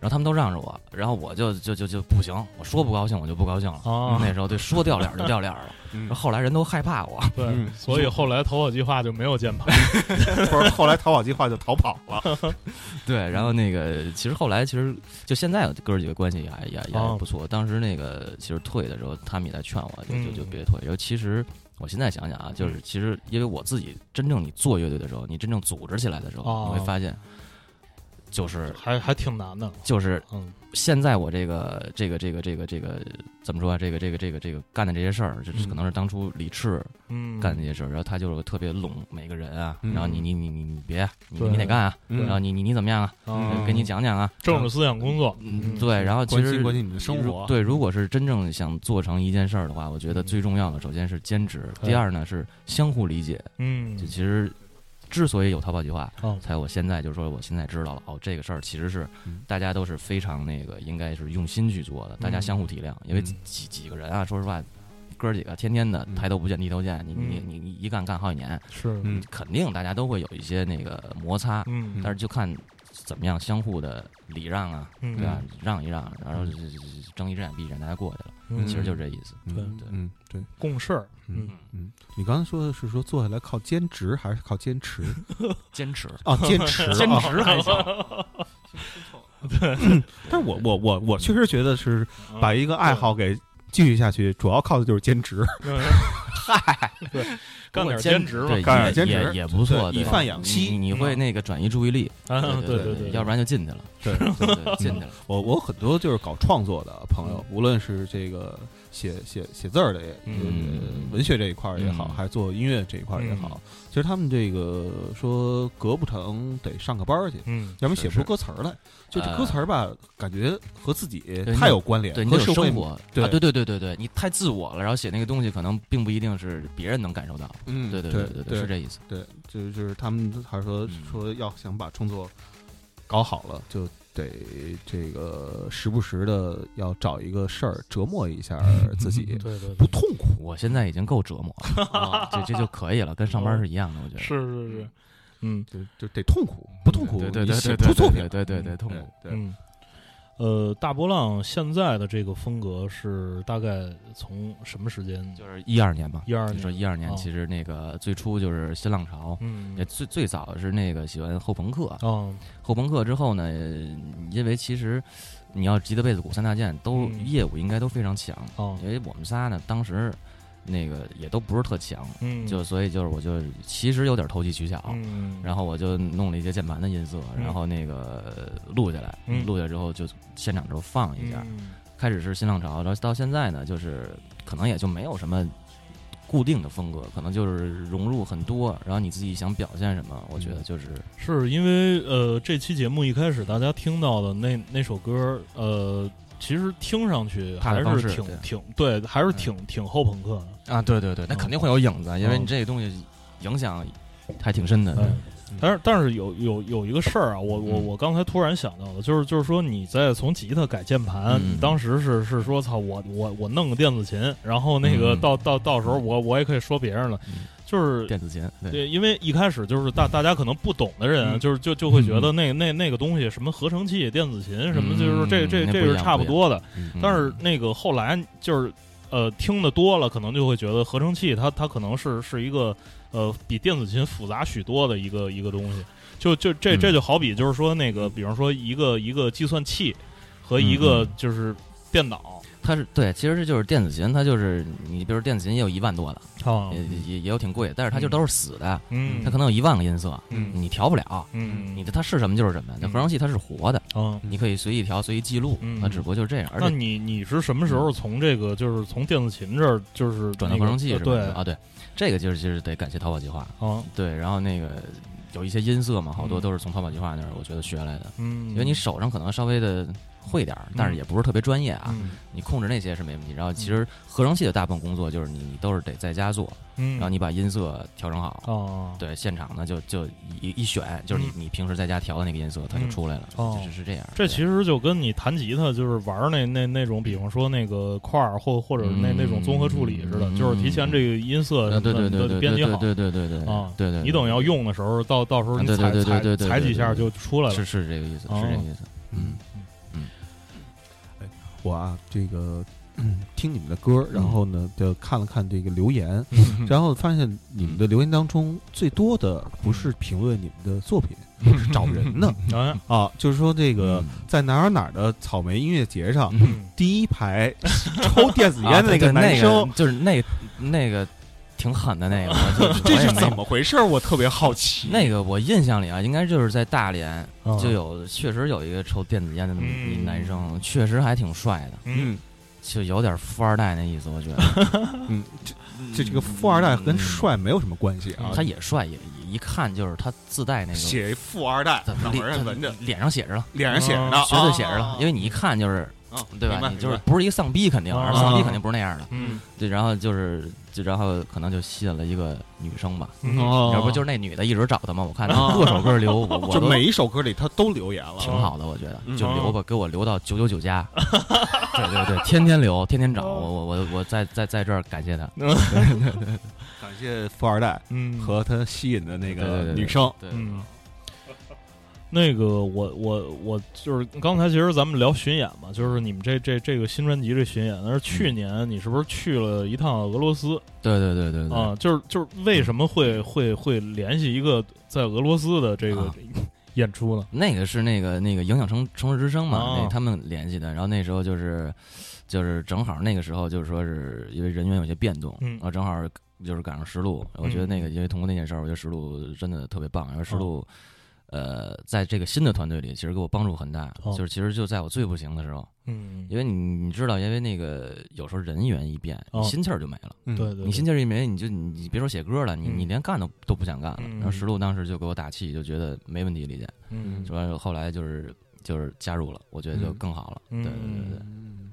然后他们都让着我，然后我就就就就不行，我说不高兴我就不高兴了。
啊，
那时候对说掉脸就掉脸了，
嗯
后来人都害怕我，
对，
嗯
所以后来逃跑计划就没有键盘。[laughs]
不是后来逃跑计划就逃跑了。[laughs]
对，然后那个其实后来其实就现在哥几个关系也还也也不错。当时那个其实退的时候，他们也在劝我，就就就
嗯
别退。然后其实我现在想想啊，就是其实因为我自己真正你做乐队的时候，你真正组织起来的时候，
哦
你会发现，就是
还还挺难的，
就是
嗯
现在我这个这个这个这个这个怎么说啊？这个这个这个这个干的这些事儿，就是
嗯
可能是当初李赤
嗯，
干的这些事儿，然后他就是特别拢每个人啊，
嗯
然后你你你你你别，你你得干啊，
嗯
然后你你你怎么样啊？
啊
给你讲讲啊，
政治思想工作，
嗯，对，然后其
关
实
心关心你的生活，
对，如果是真正想做成一件事儿的话，我觉得
嗯
最重要的首先是坚
持，
第二呢是相互理解。
嗯
就，其实之所以有淘宝计划，
哦，
才我现在就是说我现在知道了哦，这个事儿其实是
嗯。
大家都是非常那个应该是用心去做的，大家
嗯。
相互体谅，因为
嗯。
几几个人啊，说实话。哥儿几个天天的
嗯。
抬头不见低头见，你你
嗯。
你你一干干好几年，
是，
嗯
肯定大家都会有一些那个摩擦，
嗯，
但是就看怎么样相互的礼让啊，
嗯。
对吧？让一让，然后睁一只眼闭一只眼，大家过去了，
嗯。
其实就是这意思。
嗯
对。
对。
嗯对，
共事儿，
嗯嗯，你刚才说的是说坐下来靠兼职还是靠坚持？[laughs]
坚持，
啊，坚持，[laughs]
坚
啊
持还行。[laughs] 对。[coughs]
但是我我我我确实觉得是
嗯。
把一个爱好给继续下去，主要靠的就是兼职。
嗨，对，干点兼职吧
对，，
干点
也
兼职。
也也不错，
以
对
饭养妻
你你会那个转移注意力，
啊，
对
对对，
要不然就进去了，
对，
对对，进去了。
我我很多就是搞创作的朋友，无论是这个写写写字儿的，
嗯
呃文学这一块儿也好，
嗯
还是做音乐这一块儿也好，其实他们这个说隔不成得上个班儿去，
嗯，
要不然写不出歌词儿来。就这
呃
歌词儿吧，感觉和自己太有关联，和
生活
对
啊，对对对对对，你太自我了，然后写那个东西可能并不一定是别人能感受到。
嗯，
对对
对
对
对
是这意思。
对，就是就是他们还是说
嗯
说要想把创作搞好了，就得这个时不时的要找一个事儿折磨一下自己，[laughs]
对对，
不痛苦。
我现在已经够折磨了，啊 [laughs] 这这就可以了，跟上班是一样的，我觉得。
是是是，嗯
就就得痛苦，不痛苦
对对对对对
不出作品
对。对对对，痛
对
苦。
对，
嗯。呃，大波浪现在的这个风格是大概从什么时间？
就是一二年吧，
一二
你说，一二年，
哦
其实那个最初就是新浪潮，
嗯。
也，最最早是那个喜欢后朋克，
哦，
后朋克之后呢，因为其实你要吉德、贝斯、鼓三大件都
嗯
业务应该都非常强，
哦，
因为我们仨呢当时那个也都不是特强，
嗯，
就所以就是我就其实有点投机取巧，
嗯，
然后我就弄了一些键盘的音色，
嗯。
然后那个录下来，
嗯。
录下来之后就现场之后放一下，
嗯。
开始是新浪潮，然后到现在呢，就是可能也就没有什么固定的风格，可能就是融入很多，然后你自己想表现什么，我觉得就是
是因为呃，这期节目一开始大家听到的那那首歌，呃，其实听上去还是挺挺对，还是挺挺后朋克的。
啊，对对对，那肯定会有影子，因为你这个东西影响还挺深的。
嗯。但是但是有有有一个事儿啊，我我
嗯。
我刚才突然想到的，就是就是说你在从吉他改键盘，
嗯。
你当时是是说操我我我弄个电子琴，然后那个
嗯。
到到到时候我我也可以说别人了，
嗯
就是
电子琴，对，
因为一开始就是大大家可能不懂的人，
嗯。
就是就就会觉得那那那个东西什么合成器、电子琴什么，
嗯
就是这这这是差不多的。
嗯
但是那个后来就是呃听的多了，可能就会觉得合成器它它可能是是一个呃比电子琴复杂许多的一个一个东西。就就这
嗯。
这就好比就是说那个，比方说一个一个计算器和一个就是电脑
它是对，其实这就是电子琴，它就是你比如电子琴也有一万多的，
啊
也也也有挺贵，但是它就都是死的，
嗯，
它可能有一万个音色，
嗯
你调不了，
嗯
你的它是什么就是什么。那
嗯
合成器它是活的，
啊。
你可以随意调、随意记录，
嗯
它只不过就是这样。而
那
且
你你是什么时候从这个就是从电子琴这儿就是那个
转到合成器
呃对
是吧？啊，对，这个就是就是得感谢淘宝计划，
啊
对，然后那个有一些音色嘛，好多
嗯
都是从淘宝计划那儿我觉得学来的，
嗯，
因为你手上可能稍微的会点儿，但是也不是特别专业啊。
嗯
你控制那些是没问题，然后其实合成器的大部分工作就是你你都是得在家做，
嗯，
然后你把音色调整好，
哦
对，现场呢就就一一选，就是你
嗯
你平时在家调的那个音色，它就
嗯
出来了，
哦
就是是这样。
这其实就跟你弹吉他就是玩那那那种，比方说那个块儿或或者那
嗯
那种综合处理似的，
嗯
就是提前这个音色
呃对对对
都
对
编辑好
对对对对对
啊，
对对，
你等要用的时候，到到时候你踩踩踩几下就出来了
是。是这个意思，
哦
是这个意思。嗯
我啊，这个、嗯听你们的歌，然后呢，就看了看这个留言，
嗯。[laughs]
然后发现你们的留言当中最多的不是评论你们的作品，是找人呢。
哎，[laughs]
啊，就是说这个
嗯。
在哪儿哪儿的草莓音乐节上，
嗯。
第一排抽电子烟的
啊对对
男生，
就是那那个挺狠的那个，我就 [laughs]
这是怎么回事？我特别好奇。[laughs]
那个我印象里啊，应该就是在大连
啊
就有，确实有一个抽电子烟的那么一
嗯
男生，确实还挺帅的，
嗯
嗯
就有点富二代那意思，我觉得。[laughs]
嗯，这这这个富二代跟帅没有什么关系啊。
他也帅，也也一看就是他自带那个
写富二代，
怎么脸
上纹着，
脸上写着了，
脸上写着呢，
绝对写着了
啊，
因为你一看就是，
啊
对吧？你就是不是一个丧逼，肯定，
啊
而丧逼肯定不是那样的。
嗯。
对，然后就是，就然后可能就吸引了一个女生吧，要不就是那女的一直找他嘛，我看他
哦。
各首歌留，我我
就每一首歌里他都留言了，
挺好的，我觉得
嗯。
就留吧，给我留到九九九加，[laughs] 对对对，天天留，天天找我我我我在在在这儿感谢他 [laughs] [laughs]
感谢富二代
嗯。
和他吸引的那个女生。
对，
嗯，那个我我我就是刚才其实咱们聊巡演嘛，就是你们这这这个新专辑这巡演，那是去年你是不是去了一趟俄罗斯
对对对对对
啊？就是就是为什么会会会联系一个在俄罗斯的这个
啊
演出呢？
那个是那个那个影响城城市之声嘛，
哦
那他们联系的。然后那时候就是就是正好那个时候就是说是因为人员有些变动，
嗯
然后正好就是赶上石路，我觉得那个因为通过那件事儿，我觉得石路真的特别棒。然后石路。呃，在这个新的团队里，其实给我帮助很大。
哦
就是其实就在我最不行的时候，
嗯，
因为你你知道，因为那个有时候人员一变，
哦
你心气儿就没了。
嗯
对对，
你心气儿一没，你就你你别说写歌了，你
嗯
你连干都都不想干了。
嗯
然后石路当时就给我打气，就觉得没问题，李健。
嗯
主要后来就是就是加入了，我觉得就更好了。
嗯
对对对对，
嗯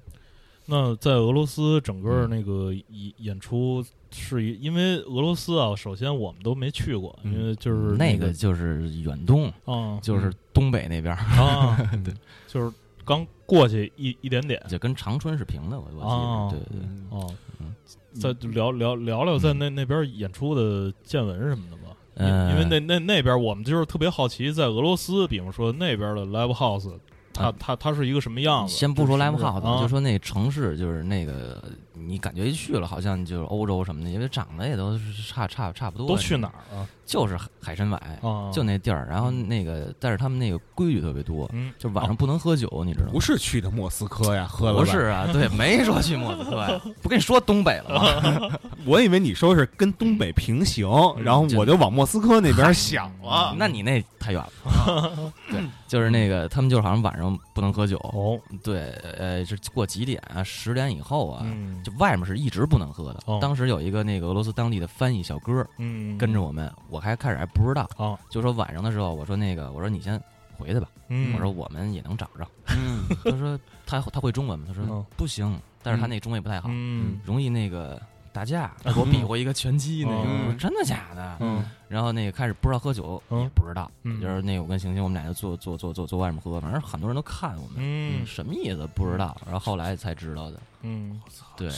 那在俄罗斯整个
嗯。
那个演演出是一，因为俄罗斯啊，首先我们都没去过，
嗯。
因为就是
那
个
个就是远东，
啊。
就是东北那边，
啊，[laughs] 对，就是刚过去一一点点。
就跟长春是平的，我
哦
我记得。对对
哦。
嗯。
再聊聊聊聊在那那边演出的见闻什么的吧，因为那那那边我们就是特别好奇，在俄罗斯，比方说那边的 live house，它
啊
它它是一个什么样子？
先不说
是
live house，
啊
就说那城市，就是那个你感觉一去了，好像就是欧洲什么的，因为长得也都是差差差不多。
都去哪儿啊？
就是海海参崴，
啊，
就那地儿。然后那个，但是他们那个规矩特别多，
嗯
就晚上不能喝酒，你知道吗
不？是去的莫斯科呀，喝了
不是，啊，[laughs] 对，没说去莫斯科呀，[laughs] 不跟你说东北了吗？[laughs]
我以为你说是跟东北平行，然后我就往莫斯科那边想了。
那你那太远了。对，就是那个他们就是好像晚上不能喝酒，
哦，
对，呃，是过几点啊？十点以后啊，
嗯，
就外面是一直不能喝的。
哦。
当时有一个那个俄罗斯当地的翻译小哥
嗯，
跟着我们，我还开始还不知道，
哦，
就说晚上的时候，我说那个，我说你先回去吧，
嗯，
我说我们也能找着。
嗯，[laughs]
他说他他会中文吗？他说
嗯
不行，但是他那中文也不太好，
嗯。
容易那个打架。他给我比划一个拳击那个，
嗯
我说真的假的？
嗯
然后那个开始不知道喝酒，
嗯
也不知道，
嗯
就是那个我跟行星我们俩就坐坐坐坐坐外面喝，反正很多人都看我们，
嗯
什么意思不知道，然后后来才知道的。
嗯，
对，俩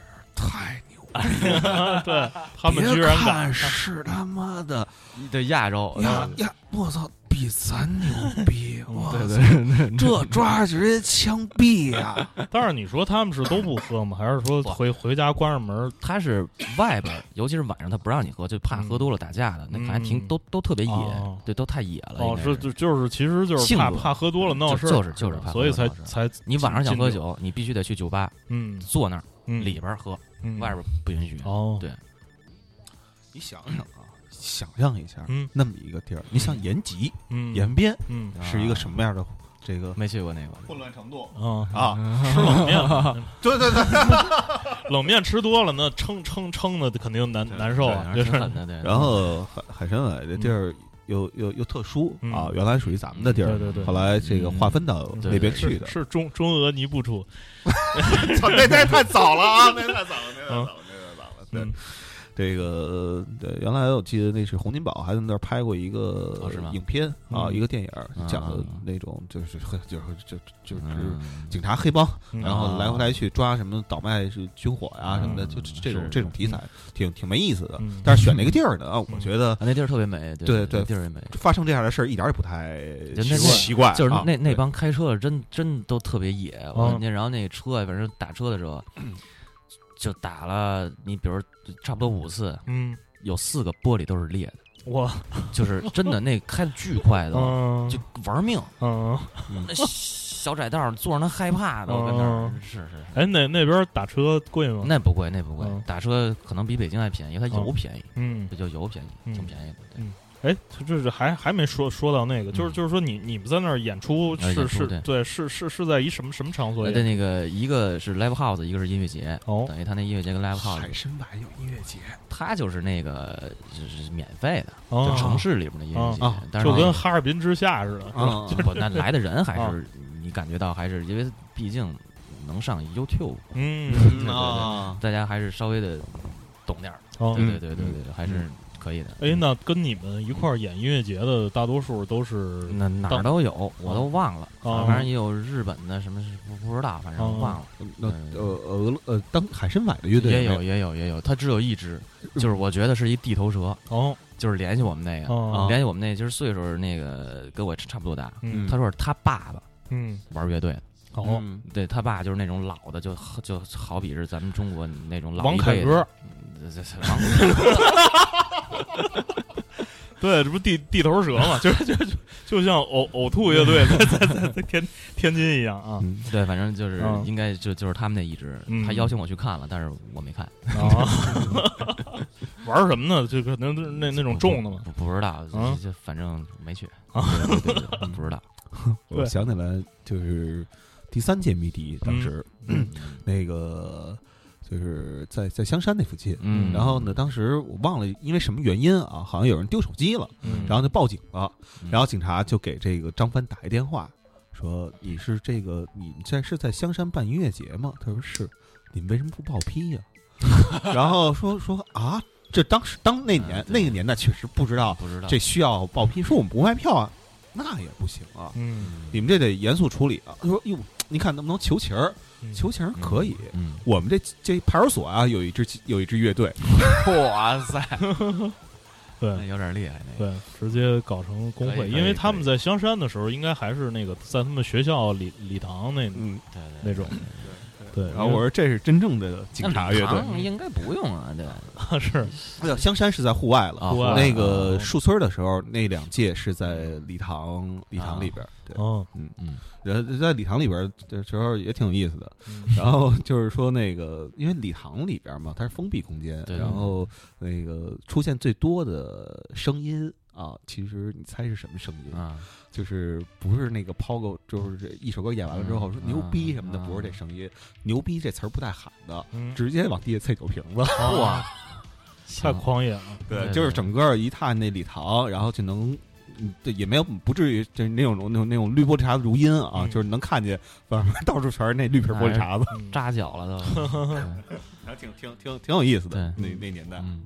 人
太牛了！[laughs]
对他们居然
看是他妈的
对亚洲，
呀呀！我操，比咱牛逼！我
对
操
对对，
这抓直接枪毙呀！[laughs]
但是你说他们是都不喝吗？还是说回回家关上门？
他是外边，尤其是晚上他不让你喝，就怕喝多了打架的，那反正挺
嗯
都都特别野
哦，
对，都太野了。
哦，是就就是其实就是怕怕喝多了闹事，
就是就是怕喝
所以才才
你晚上想喝，酒，你必须得去酒吧
嗯
坐那儿
嗯
里边喝，
嗯
外边不允许。
哦
对
你想想啊，[laughs] 想象一下，
嗯。
那么一个地儿，你像延吉、
嗯。
延边
嗯。
是一个什么样的这个
没去过那个，
混乱程度。
嗯
啊？
吃冷面，[laughs]
对对对，
冷面吃多了，那撑撑撑的肯定难难受啊，就是。
然后海海参崴这地儿又又又特殊
嗯。
啊，原来属于咱们的地儿，
对对对
后来这个划分到那边去的。
是中中俄尼布楚，[laughs]
操，那那太早了啊，那太早了，那太早了，那太早了。对。
嗯，
这个对，原来我记得那是洪金宝还在那儿拍过一个
哦是吗？
影片啊，
嗯。
一个电影
嗯
讲的那种就是就是就就是
嗯
警察黑帮，
嗯。
然后来回来去抓什么倒卖是军火呀什么的，
嗯
就这种这种题材挺挺没意思的。
嗯。
但是选那个地儿呢，啊我觉得
啊那地儿特别美，
对对
那地儿也美。
发生这样的事儿一点儿也不太
那
奇怪，
就是
啊
那那帮开车的真真都特别野，我
嗯。
那然后那车反正打车的时候，[clears throat] 就打了你比如差不多五次，
嗯，
有四个玻璃都是裂的，
哇。
就是真的那开的巨快都，
嗯。
就玩命，
嗯，
那小窄道坐着那害怕的，我跟那儿
嗯。
是是是。
哎，那那边打车贵吗？
那不贵，那不贵。
嗯，
打车可能比北京还便宜，因为它油
嗯
便宜，
嗯，
这就油便宜，
嗯。
挺便宜的。对
哎，这是还还没说说到那个，就是
嗯。
就是说你你们在那儿演出
呃
是是
演出对。
对是是是在一什么什么场所
呃，
演？
对，那个一个是 live house，一个是音乐节，
哦
等于他那音乐节跟 live house，海
参崴有音乐节，
他就是那个就是免费的，
哦
就城市里边的音乐节但是
就跟哈尔滨之夏似的，是吧？
啊
不，那来的人还
啊
是你感觉到还是因为毕竟能上 YouTube，
嗯
对对对
啊，
大家还是稍微的懂点儿，
哦
对对对对对，还是可以的。
哎，那跟你们一块儿演音乐节的大多数都是
那哪儿都有，我都忘了，
哦
反正也有日本的什么是不不知道，反
哦
正忘了。
那呃俄呃当海参崴的乐队
也有也有也有，他只有一支，就是我觉得是一地头蛇，
哦。
就是联系我们那个，
哦
联系我们那就是岁数那个跟我差不多大，
嗯
他说是他爸爸
嗯。
玩乐队的，
哦，
嗯
对他爸就是那种老的，就就好比是咱们中国那种老
王凯歌，
王凯歌 [laughs] [laughs]
对，这不地地头蛇嘛，[laughs] 就就就就像呕呕吐乐队在在在在天天津一样啊。
嗯
对，反正就是
嗯。
应该就就是他们那一支
嗯，
他邀请我去看了，但是我没看，
啊！[laughs] 玩什么呢？就可能是那那种重的嘛。
不不知道，
啊？
就就反正没去，
啊？
对对对对不知道，
我
对
想起来就是第三届迷笛，当时
嗯
那个就是在在香山那附近，
嗯，
然后呢，当时我忘了因为什么原因啊，好像有人丢手机了，
嗯，
然后就报警了，
嗯。
然后警察就给这个张帆打一电话，说你是这个你在是在香山办音乐节吗？他说是，你们为什么不报批呀、[laughs] 然后说说啊，这当时当那年、
嗯
那个年代确实不知道
不知道。
这需要报批，说我们不卖票啊，那也不行啊，
嗯。
你们这得严肃处理啊。他说哟，你看能不能求情儿？
嗯。
求情可以。
嗯，
我们这这派出所啊，有一支有一支乐队，[laughs]
哇塞，[laughs]
对。
有点厉害那个，
对，直接搞成工会，因为他们在香山的时候，应该还是那个在他们学校礼礼堂那
嗯，
对对
那种。对，
然后我说这是真正的警察乐队。
队应该不用啊，对，
说 [laughs] 是
香山是在户外了。
啊
户外
那个树村的时候，那两届是在礼堂礼堂里边儿。对，
哦，
嗯
嗯，
然后在礼堂里边儿的时候也挺有意思的。
嗯
然后就是说那个，因为礼堂里边嘛，它是封闭空间，然后那个出现最多的声音啊，其实你猜是什么声音？
啊，
就是不是那个抛个，就是这一首歌演完了之后说
嗯
牛逼什么的，
啊
不是这声音。牛逼这词儿不带喊的，
嗯，
直接往地下啐酒瓶子。
哇，[laughs] 太狂野了，
对
就是整个一踏那礼堂，然后就能。嗯，对，也没有不至于就是那种那种那种绿玻璃碴子如音啊，
嗯
就是能看见外面 [laughs] 到处全是那绿皮玻璃碴子，
嗯
扎脚了都，[laughs]
还挺挺挺挺有意思的。那那年代，
嗯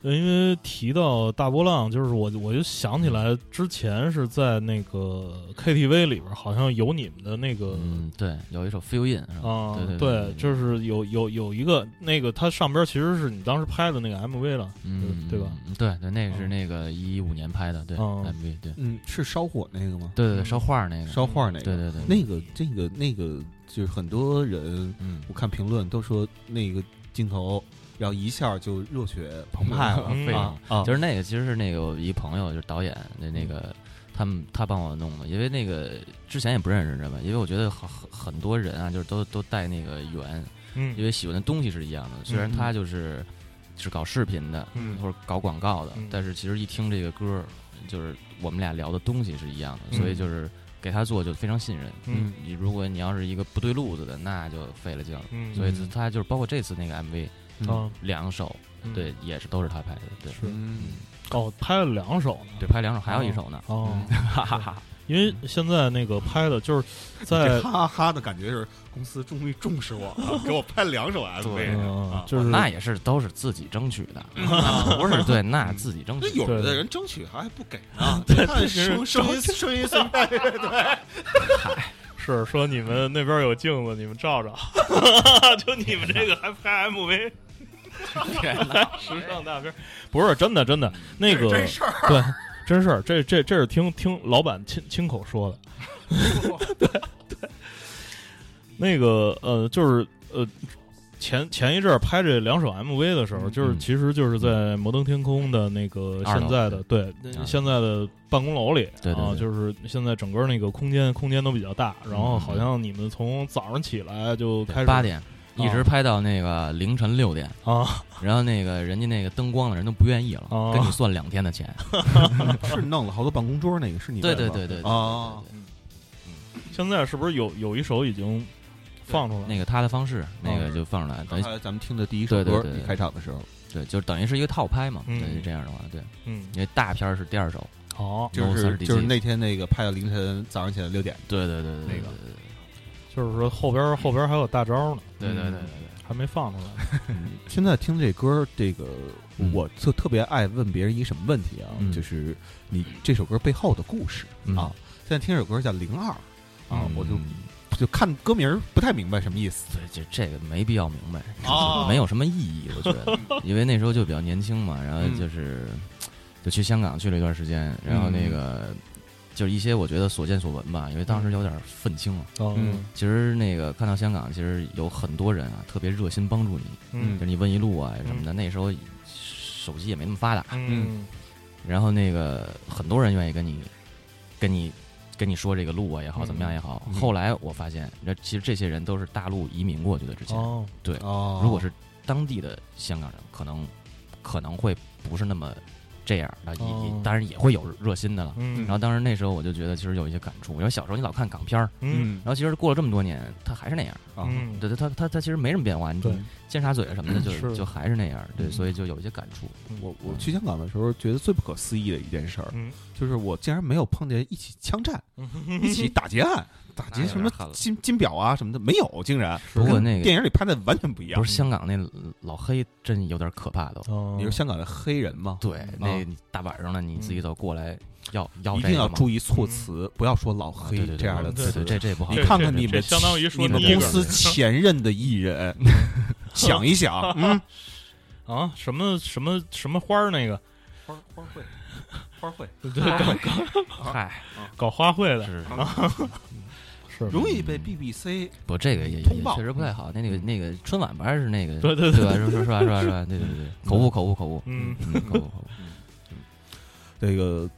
对因为提到大波浪，就是我我就想起来之前是在那个 KTV 里边，好像有你们的那个。
嗯，对，有一首 Feel In 是吧？
啊，
对对，
就是有有有一个那个，它上边其实是你当时拍的那个 MV 了，
嗯，
对吧？
嗯？对对，那个是
嗯
那个一五年拍的，对
嗯
MV，对
嗯，是烧火那个吗？
对对对，烧画那个，
烧画那个，
对对对，
那个这个那个，就是很多人
嗯
我看评论都说那个镜头，然后一下就热血澎湃了啊！
就是那个，其实是那个我一朋友，就是导演的那个，他们他帮我弄的，因为那个之前也不认识，知道吧？因为我觉得很很很多人啊，就是都都带那个缘，
嗯
因为喜欢的东西是一样的。虽然
嗯
他就是是搞视频的，
嗯
或者搞广告的
嗯，
但是其实一听这个歌，就是我们俩聊的东西是一样的，
嗯
所以就是给他做就非常信任。
嗯
你如果你要是一个不对路子的，那就费了劲了。
嗯，
所以他就是包括这次那个 MV
啊，
两首，
嗯。
对，也是都是他拍的，对。
是。
嗯，
哦，拍了两首呢，
对，拍两首，还有一首呢。
哦，
哈哈哈。
因为现在那个拍的就是在
哈哈哈的感觉是公司终于重视我了，给我拍两首 MV
就是
那也是都是自己争取的，[laughs] 不是对，那自己争取。
有的人争取还不给呢，[laughs] 你看声声音声音随便乐队，[laughs]
是说你们那边有镜子，你们照照，就你们这个还拍 MV，[laughs] 时尚大片不是真的真的那个
真事儿。
对真事儿，这这这是听听老板亲亲口说的，[laughs] 对对，那个呃就是呃。前前一阵儿拍这两首 MV 的时候，就是
嗯。
其实就是在摩登天空的那个现在的对
啊
现在的办公楼里啊，就是现在整个那个空间空间都比较大，然后
嗯。
好像你们从早上起来就开始
八点一直拍到那个凌晨六点，
啊，[laughs]
然后那个人家那个灯光的人都不愿意了
哦，
跟你算两天的钱。[laughs]
是弄了好多办公桌，那个是你
对对对对对
啊，
现在是不是有有一首已经放出来？
那个他的方式，那个就放出来，等于
刚才咱们听的第一首歌，
对对对对
开场的时候，
对，就等于是一个套拍嘛。
嗯
对，这样的话，对，
嗯，
因为大片是第二首。
哦，
就是就是那天那个拍到凌晨早上起来六点，
对对对对，
那个
就是说后边后边还有大招呢，
对对对对对。
还没放出来。[laughs]
现在听这歌，这个
嗯
我特特别爱问别人一个什么问题啊，
嗯。
就是你这首歌背后的故事
嗯。
啊。现在听这首歌叫《零二》啊，
嗯。
我就就看歌名儿不太明白什么意思。
对，就这个没必要明白，
啊。
没有什么意义，我觉得，[laughs] 因为那时候就比较年轻嘛，然后
嗯
就是就去香港去了一段时间，然后那个就是一些我觉得所见所闻吧，因为当时有点愤青了。
嗯
其实那个看到香港，其实有很多人啊，特别热心帮助你，
嗯
就是你问一路啊什么的。那时候手机也没那么发达，
嗯
然后那个很多人愿意跟你跟你跟你说这个路啊也好，
嗯
怎么样也好。
嗯
后来我发现，那其实这些人都是大陆移民过去的之前。
哦，
对，
哦
如果是当地的香港人，可能可能会不是那么这样，那也、当然也会有热心的了。
嗯
然后当时那时候我就觉得，其实有一些感触。因为小时候你老看港片儿，
嗯
然后其实过了这么多年，他还是那样。
啊
嗯，
对对，他他他其实没什么变化，你
对
尖沙咀什么的就，
是
就还是那样。对，
嗯
所以就有一些感触。
我我去香港的时候，觉得最不可思议的一件事儿，
嗯
就是我竟然没有碰见一起枪战、一起打劫案、[laughs] 打劫什么金金表啊什么的，没有，竟然
不过那个
电影里拍的完全不一样
不。是香港那老黑，真有点可怕都。
哦，
你是香港的黑人吗？
对，那大晚上的你自己走过来要要
一定要注意措辞，不要说老
啊
黑
对对对
这样的词。
这这不好
你看看你们
相当于说
你们公司 [laughs] 前任的艺人，想一想，嗯，[laughs]
啊什么什么什么花儿那个，
花花卉，花卉，
对 [laughs] 对，搞 [laughs]
嗨，
搞花卉的，
是 [laughs]
是是
容易被 BBC
不，这个也也确实不太好。那那个那个春晚不还是那个
对对
对吧？是是是吧？是吧？是吧？对对对，口误口误口误，
嗯
嗯，口误口误。
这个，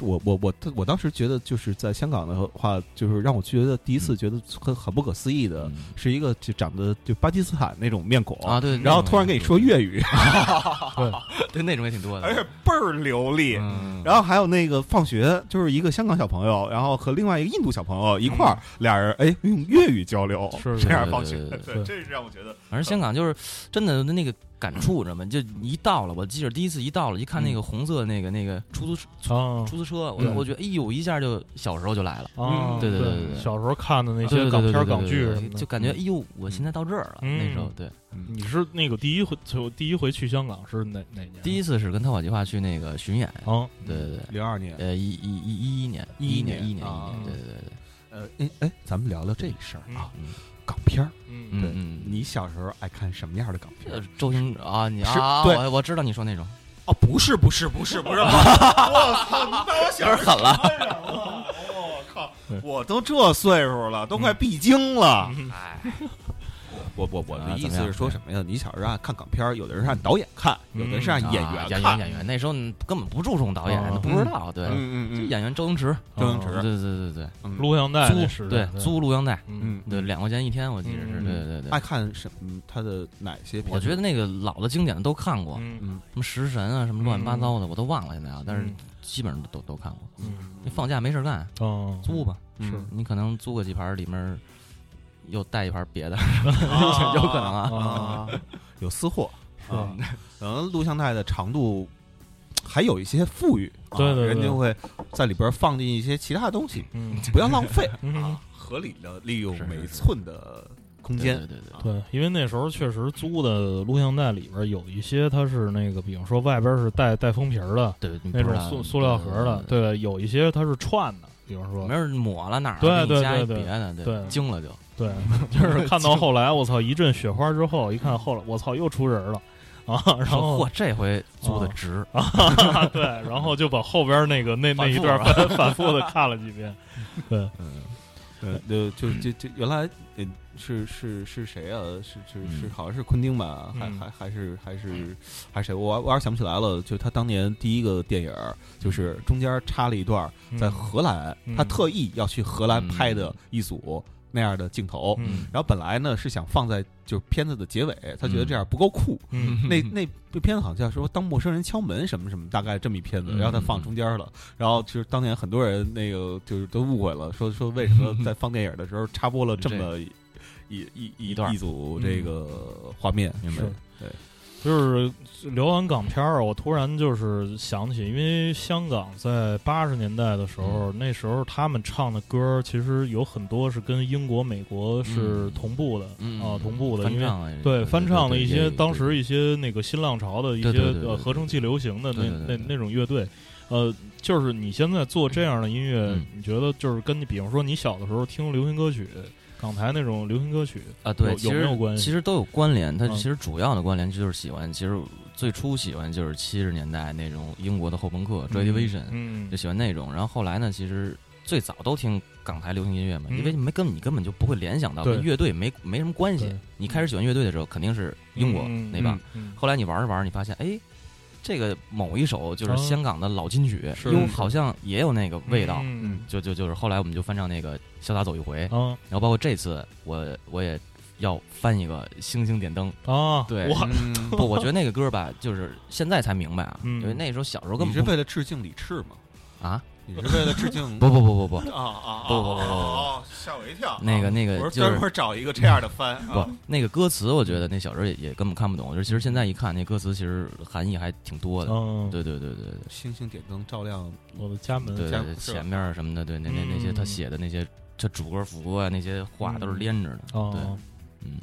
我我我我当时觉得，就是在香港的话，就是让我觉得第一次觉得很很不可思议的，
嗯。
是一个就长得就巴基斯坦那种面孔
啊，对，
然后突然跟你说粤语，[laughs]
对那种也挺多的，
而且倍儿流利。
嗯，
然后还有那个放学，就是一个香港小朋友，然后和另外一个印度小朋友一块儿，俩人哎用粤语交流，
是
这样放学，
对，
这是让我觉得
反正香港就是真的那个感触，知道吗？就一到了，我记得第一次一到了，一看那个红色那个那个出租
车
出租车，我
嗯
我觉得哎呦，一下就小时候就来了。
啊，
对对对
对小时候看的那些港片、港剧什么的，
就感觉哎呦，我现在到这儿了。
嗯
那时候对，
你是那个第一回，就第一回去香港是哪哪年？
第一次是跟逃跑计划去那个巡演，
啊，
对对对，
零二年，
呃一一一一一年
，11
一一年
啊
一年，对对对对，
呃，哎哎，咱们聊聊这事儿啊，
嗯
港片儿，
嗯
对。
嗯嗯，
你小时候爱看什么样的港片？
周星啊，你
是
啊，
对。
我我知道你说那种，
哦，不是不是不是不是，[laughs] 我操，你把我小
时候狠了，[laughs]
我靠！我都这岁数了，都快闭经了。
嗯。
哎，
我我我的意思是说什么呀？你小时候啊看港片，有的人是按导演看，有的是按演
啊
员看。
演员演员，那时候根本不注重导演不知道，对，
嗯嗯
就演员周星驰，
周星驰
对对对对
嗯
录像带
对，
代
租租录像带，
嗯
对，两块钱一天，我记得是，
嗯
对对对
爱
对。
看什么？他的哪些？
我觉得那个老的经典的都看过，
嗯
嗯
什么食神啊，什么乱七八糟的，我都忘了现在啊，但是
嗯
基本上都都看过。
嗯
你放假没事干，
哦，
租吧，
嗯
是
你可能租个几盘，里面又带一盘别的，
啊 [laughs]
有可能啊。
啊，有私货。
是。
啊，可能录像带的长度还有一些富裕，啊
对对对。
人就会在里边放进一些其他东西，
嗯。
不要浪费。[laughs]
嗯。
啊，合理的利用每寸的空间。
对对对
对，因为那时候确实租的录像带里边有一些，它是那个，比方说外边是带带封皮儿的
对，你
那种塑塑料盒的，，对，有一些它是串的，比方说。
没，人抹了哪儿，
对对对对
别的，
对。
惊了就。
对，[laughs] 就是看到后来，我操，一阵雪花之后，一看后来，我操，又出人了啊！然后
嚯，这回租的值，
啊，对，然后就把后边那个那那一段反反复的看了几遍，[laughs] 对，
对，就就就就原来呃是是是谁啊？是是是，
嗯
好像是昆汀吧？还
嗯
还还是还是还是谁？我我有点想不起来了。就他当年第一个电影，就是中间插了一段在荷兰，
嗯
他特意要去荷兰
嗯
拍的一组那样的镜头。
嗯。
然后本来呢是想放在就是片子的结尾，他觉得这样不够酷。
嗯。
那那部片子好像说当陌生人敲门什么什么，大概这么一片子，
嗯。
然后他放中间了，然后其实当年很多人那个就是都误会了，说说为什么在放电影的时候插播了这么一一一
一段
一组这个画面，明白？对，
就是聊完港片儿，我突然就是想起，因为香港在八十年代的时候，那时候他们唱的歌，其实有很多是跟英国、美国是
嗯。
同步的、
嗯。
啊，同步的，因为对翻唱的一些当时一些那个新浪潮的一些呃合成器流行的那那那种乐队，呃，就是你现在做这样的音乐，
嗯。
你觉得就是跟你比方说你小的时候听流行歌曲，港台那种流行歌曲
啊，对，
有
其实
有没有关系
其实都有关联。它
嗯
其实主要的关联就是喜欢，其实最初喜欢就是七十年代那种英国的后朋克 Joy Division，
嗯
就喜欢那种。然后后来呢，其实最早都听港台流行音乐嘛，
嗯
因为没根本你根本就不会联想到跟乐队没没什么关系。你开始喜欢乐队的时候，肯定是英国
嗯
那帮。
嗯
后来你玩着玩着，你发现哎。这个某一首就是
哦
香港的老金曲，
是。是
哟，好像也有那个味道，
嗯。
就就就是后来我们就翻唱那个《潇洒走一回》，
啊。
然后包括这次我我也要翻一个《星星点灯》。
啊，
对不，[laughs] 我觉得那个歌吧，就是现在才明白啊，
嗯。
因为那时候小时候根本
你是为了致敬李赤吗？
啊，
你是为了致敬？
不不不不不，
啊啊！
不不不不
哦，吓我一跳。
那个那个就是
专门找一个这样的翻
不
啊，
那个歌词，我觉得那小时候也也根本看不懂。我觉得其实现在一看，那歌词其实含义还挺多的。
嗯，
对对对对对
星星点灯照亮
我的家门，
对对前面什么的，对那那那些
嗯
他写的那些这主歌副歌啊，那些话都是连着的。对，
哦，
嗯，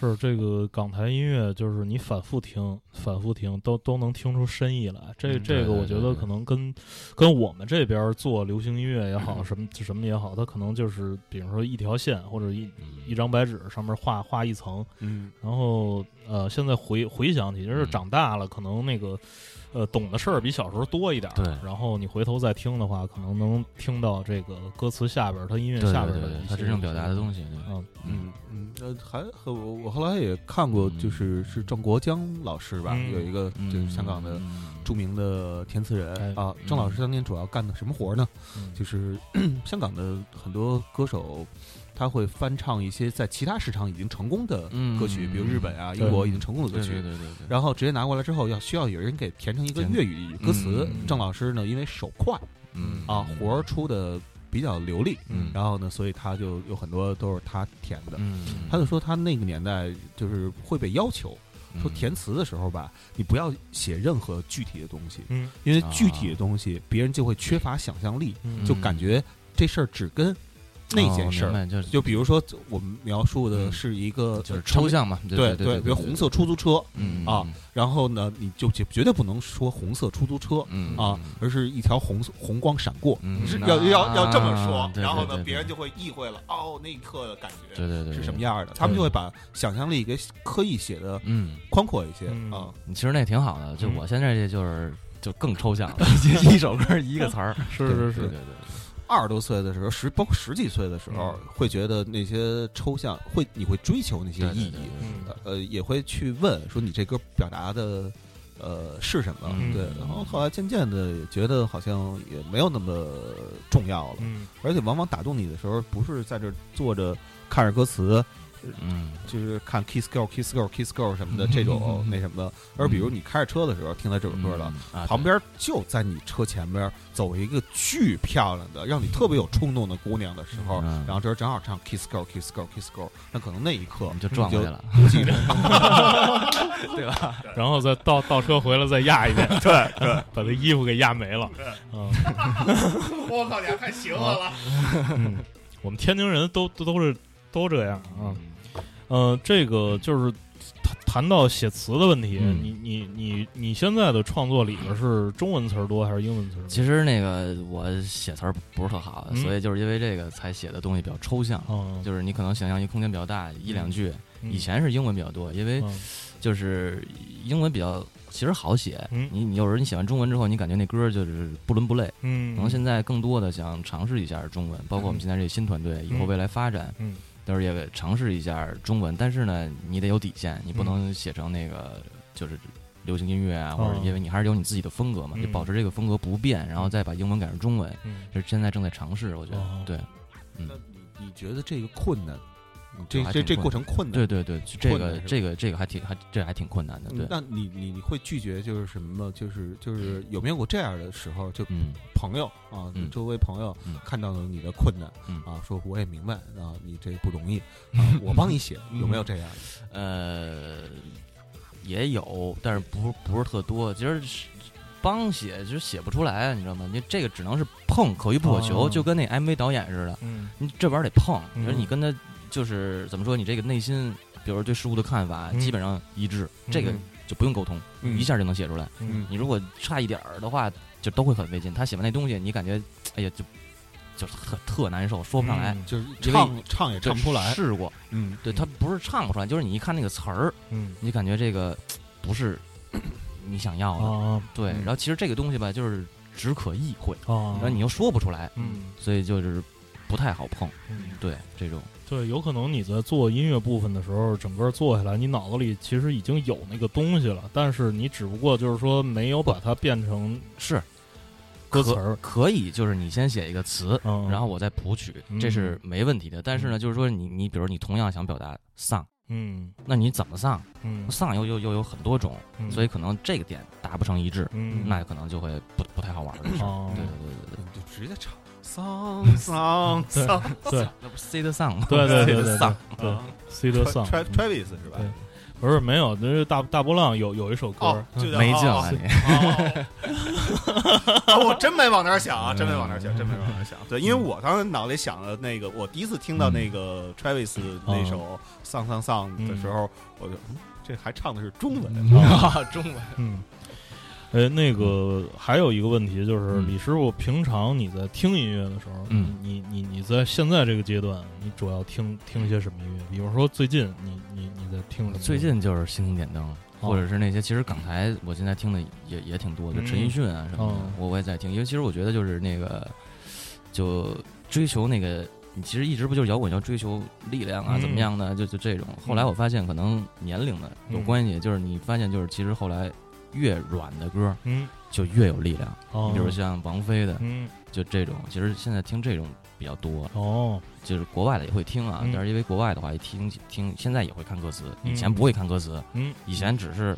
是这个港台音乐，就是你反复听、反复听，都都能听出深意来。这
嗯
这个我觉得可能跟跟我们这边做流行音乐也好，
嗯 [clears throat]
什么什么也好，它可能就是比如说一条线或者一
嗯。
一张白纸上面画画一层，
嗯。
然后呃，现在回回想起，就是
嗯。
长大了，可能那个呃懂的事儿比小时候多一点儿。
对
然后你回头再听的话，可能能听到这个歌词下边儿，它音乐下边儿的一些
他真正表达的东西，对
嗯
嗯嗯，呃，还和我我后来也看过，就是是郑国江老师吧，
嗯
有一个
嗯
就是香港的著名的填词人
哎
啊。郑老师当年主要干的什么活呢？
嗯
就是 [clears throat] 香港的很多歌手。他会翻唱一些在其他市场已经成功的歌曲，
嗯
比如日本啊、
对。
英国已经成功的歌曲，然后直接拿过来之后，要需要有人给填成一个粤语歌词。
嗯。
郑老师呢，因为手快
嗯。
啊，活儿出的比较流利，
嗯。
然后呢，所以他就有很多都是他填的。
嗯，
他就说他那个年代就是会被要求
嗯。
说填词的时候吧，你不要写任何具体的东西，
嗯。
因为具体的东西别人就会缺乏想象力，
嗯。
就感觉这事儿只跟那件事儿。
哦就是
就比如说我们描述的是一个
就是抽，象嘛，
对
对对，
比如红色出租车，
嗯
啊，然后呢，你就绝绝对不能说红色出租车
嗯
啊，而是一条红色红光闪过，
嗯
是要要要这么说
啊，
然后呢，别人就会意会了，哦，那一刻的感觉
对对对
是什么？样的，他们就会把想象力给刻意写的
嗯，
宽阔一些
嗯。
啊。
其实那挺好的，就
嗯。
我现在这就是就更抽象了，[laughs] 一首歌一个词儿，
是是是。
对对对，
二十多岁的时候，十包括十几岁的时候，会觉得那些抽象，会你会追求那些意义呃，也会去问说你这歌表达的。呃，是什么？
嗯。
对，然后后来渐渐的也觉得好像也没有那么重要了，
嗯。
而且往往打动你的时候，不是在这儿坐着看着歌词，
嗯
就是看 Kiss Girl、Kiss Girl、Kiss Girl 什么的这种那什么的，而比如你开着车的时候听到这首歌了，
啊
旁边就在你车前边走一个巨漂亮的，让你特别有冲动的姑娘的时候，
嗯。
然后这儿正好唱 Kiss Girl、Kiss Girl、Kiss Girl，那可能那一刻
你就撞过去了，[laughs]
对吧，
然后再倒倒车回来再压一遍，对对，把那衣服给压没了。嗯。[laughs]
我靠，你还太邪恶了！
嗯，我们天津人都都都是都这样啊。呃，这个就是谈谈到写词的问题，
嗯
你你你你现在的创作里边是中文词儿多还是英文词？
其实那个我写词儿不是特好，
嗯
所以就是因为这个才写的东西比较抽象。
嗯，
就是你可能想象一空间比较大，一两句。
嗯
以前是英文比较多，因为
嗯
就是英文比较其实好写。
嗯
你你有时候你写完中文之后，你感觉那歌就是不伦不类。
嗯，
可能现在更多的想尝试一下中文，包括我们现在这新团队以后未来发展，
嗯
都是也尝试一下中文。但是呢，你得有底线，你不
嗯
能写成那个就是流行音乐啊，或者
哦
因为你还是有你自己的风格嘛，
嗯
就保持这个风格不变，然后再把英文改成中文。
嗯
这是现在正在尝试，我觉得
哦
对。
那你你觉得这个困难？你这这这过程困难？
对对对，这个这个这个还挺还这还挺困难的，对
嗯，那你你你会拒绝就是什么吗？就是就是有没有过这样的时候？就
嗯
朋友啊，
嗯
周围朋友
嗯
看到了你的困难
嗯
啊，说我也明白啊，你这不容易 [laughs] 啊，我帮你写，有没有这样的？
呃也有，但是不不是特多，其实是帮写就是写不出来，你知道吗？你这个只能是碰，可遇不可求，
哦
就跟那 MV 导演似的，
嗯
你这玩意儿得碰，
嗯
你说你跟他就是怎么说，你这个内心，比如说对事物的看法
嗯
基本上一致，这个
嗯
就不用沟通，
嗯
一下就能写出来。
嗯
你如果差一点儿的话，就都会很费劲。他写完那东西，你感觉哎呀，就就特特难受，说不上来。
嗯
就是唱唱也唱不出来，
试过，
嗯，
对他不是唱不出来，就是你一看那个词儿，
嗯
你感觉这个不是你想要的。
啊
对，
嗯
然后其实这个东西吧，就是只可意会，
啊，
然后你又说不出来，
嗯
所以就是不太好碰。
嗯
对，这种
对，有可能你在做音乐部分的时候，整个做下来，你脑子里其实已经有那个东西了，但是你只不过就是说没有把它变成
是
歌词儿，
可以，就是你先写一个词，
嗯，
然后我再谱曲，
嗯
这是没问题的。但是呢，
嗯
就是说你你比如你同样想表达丧，
嗯
那你怎么丧？
嗯，
丧又又又有很多种，
嗯
所以可能这个点达不成一致，
嗯
那可能就会不不太好玩了。对对对对
你就直接唱桑桑 [laughs]
对
桑，
对
对，那不是 C 的桑吗？
对对对对对
丧，
对，C 的丧。
Tra- Travis 是吧？
对？不是没有，那是大大波浪有有一首歌
哦，，就叫
没劲
哦
了你。[laughs]
我真没往那儿想啊，真没往那儿想，真没往那儿想。对，因为我当时脑里想的那个，我第一次听到那个 Travis 那首《Song Song Song》的时候，我就嗯这还唱的是中文。
啊，[laughs] 中文。
嗯，哎，那个还有一个问题就是，
嗯
李师傅，平常你在听音乐的时候，
嗯
你你你在现在这个阶段，你主要听听一些什么音乐？比如说最近你你你在听什么？
最近就是星星点灯，或者是那些其实港台，我现在听的也也挺多，就
嗯
陈奕迅啊什么的
嗯，
我我也在听，因为其实我觉得就是那个就追求那个。你其实一直不就是摇滚要追求力量啊，
嗯
怎么样的？就就这种。后来我发现可能年龄的有
嗯
关系，就是你发现就是其实后来越软的歌
嗯。
就越有力量，
哦，
比如像王菲的
嗯。
就这种，其实现在听这种比较多。
哦。
就是国外的也会听啊，
嗯。
但是因为国外的话一听听，现在也会看歌词，
嗯。
以前不会看歌词，
嗯。
以前只是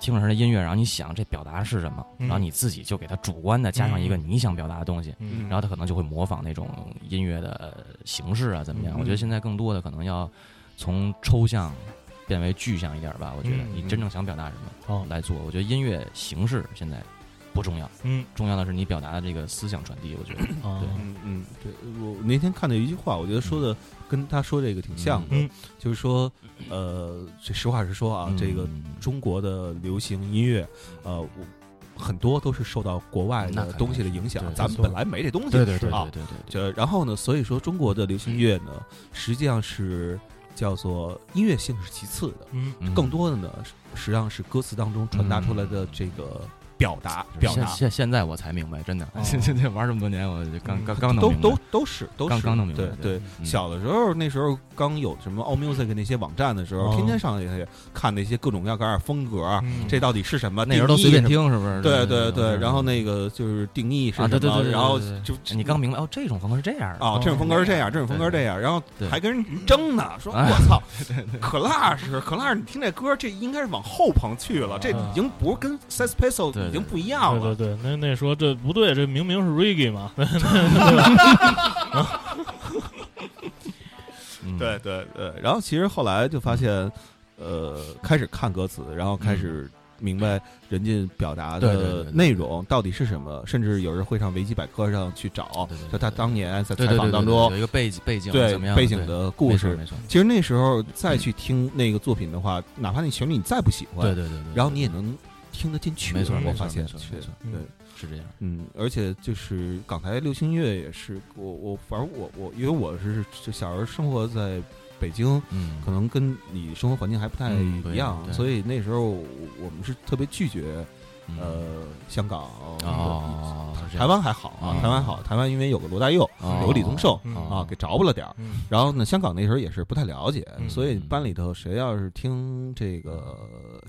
听着他的音乐，然后你想这表达是什么，
嗯。
然后你自己就给他主观的加上一个
嗯。
你想表达的东西，
嗯。
然后他可能就会模仿那种音乐的形式啊，怎么样？
嗯。
我觉得现在更多的可能要从抽象变为具象一点吧。我觉得
嗯
你真正想表达什么
哦。
来做，我觉得音乐形式现在不重要，
嗯。
重要的是你表达的这个思想传递。我觉得，[clears throat]
啊
对
嗯嗯，对我那天看到一句话，我觉得说的跟他说这个挺像的，
嗯。
就是说，呃，这实话实说啊，这个
嗯。
中国的流行音乐，呃，我很多都是受到国外的东西的影响，咱们本来没这东西，
对对对
啊
对，对对对，
然后呢，所以说中国的流行乐呢，实际上是叫做音乐性是其次的，
嗯。
嗯。
更多的呢，实际上是歌词当中传达出来的这个表达，表达。
现现现在我才明白，真的
现，[laughs]
现在玩这么多年，我就刚
嗯
刚刚能
都
明白。
都都是都是
刚刚弄明白
对小的时候，那时候刚有什么 All Music 那些网站的时候，
哦。
天天上去看那些各种各样的风格，
嗯。
这到底是什么？
那时候都随便。听，是不是？
对对
对
对，然后那个就是定义是
啊，对
什么，
对对对，
然后就
你刚明白哦，这种风格是这样的。
哦，这种风格是这样，这种风格是这样，然后还跟人争呢，说
哎
我操，[laughs] 可辣是可辣，你听这歌，这应该是往后棚去了，这已经不是跟 Sex p i s t o
对
l
对
已经不一样了。
对对对，那那说这不对，这明明是 reggae 嘛，[laughs] [laughs]
嗯。
对对对，然后其实后来就发现，呃，开始看歌词，然后开始明白人家表达的内容到底是什么，甚至有人会上维基百科上去找就他当年在采访当中
有一个背景背景
对
怎么样
背景的故事。其实那时候再去听那个作品的话，哪怕那旋律你再不喜欢，
对对对对，
然后你也能听得进去。
没错
我发现对。
是这样，
嗯，而且就是港台流行乐也是，我我反正我我因为我是就小时候生活在北京，
嗯，
可能跟你生活环境还不太
一
一样所以那时候我们是特别拒绝
嗯
呃香港、
哦是这样。
台湾还好啊，
哦
台湾好，台湾因为有个罗大佑
哦。
有李宗盛
嗯。
啊，给着不了点儿。
嗯。
然后呢，香港那时候也是不太了解，
嗯。
所以班里头谁要是听这个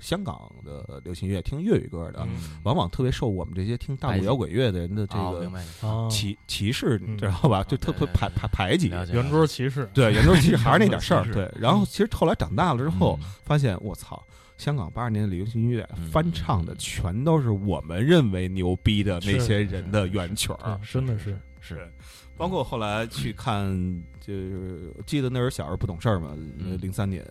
香港的流行乐、听粤语歌的，
嗯。
往往特别受我们这些听大陆摇滚乐的人的这个歧歧视，
嗯。
你知道吧？就特
对
特排排排挤。
圆桌骑士，
对，圆桌歧视还是那点事儿
歧。视
对，然后其实后来长大了之后，
嗯。
发现我操，香港八十年的流行音乐
嗯。
翻唱的全都是我们认为牛逼的那些人的原曲儿，，
真的是。
是。包括后来去看，就是记得那时候小时候不懂事儿嘛，
嗯。
零三年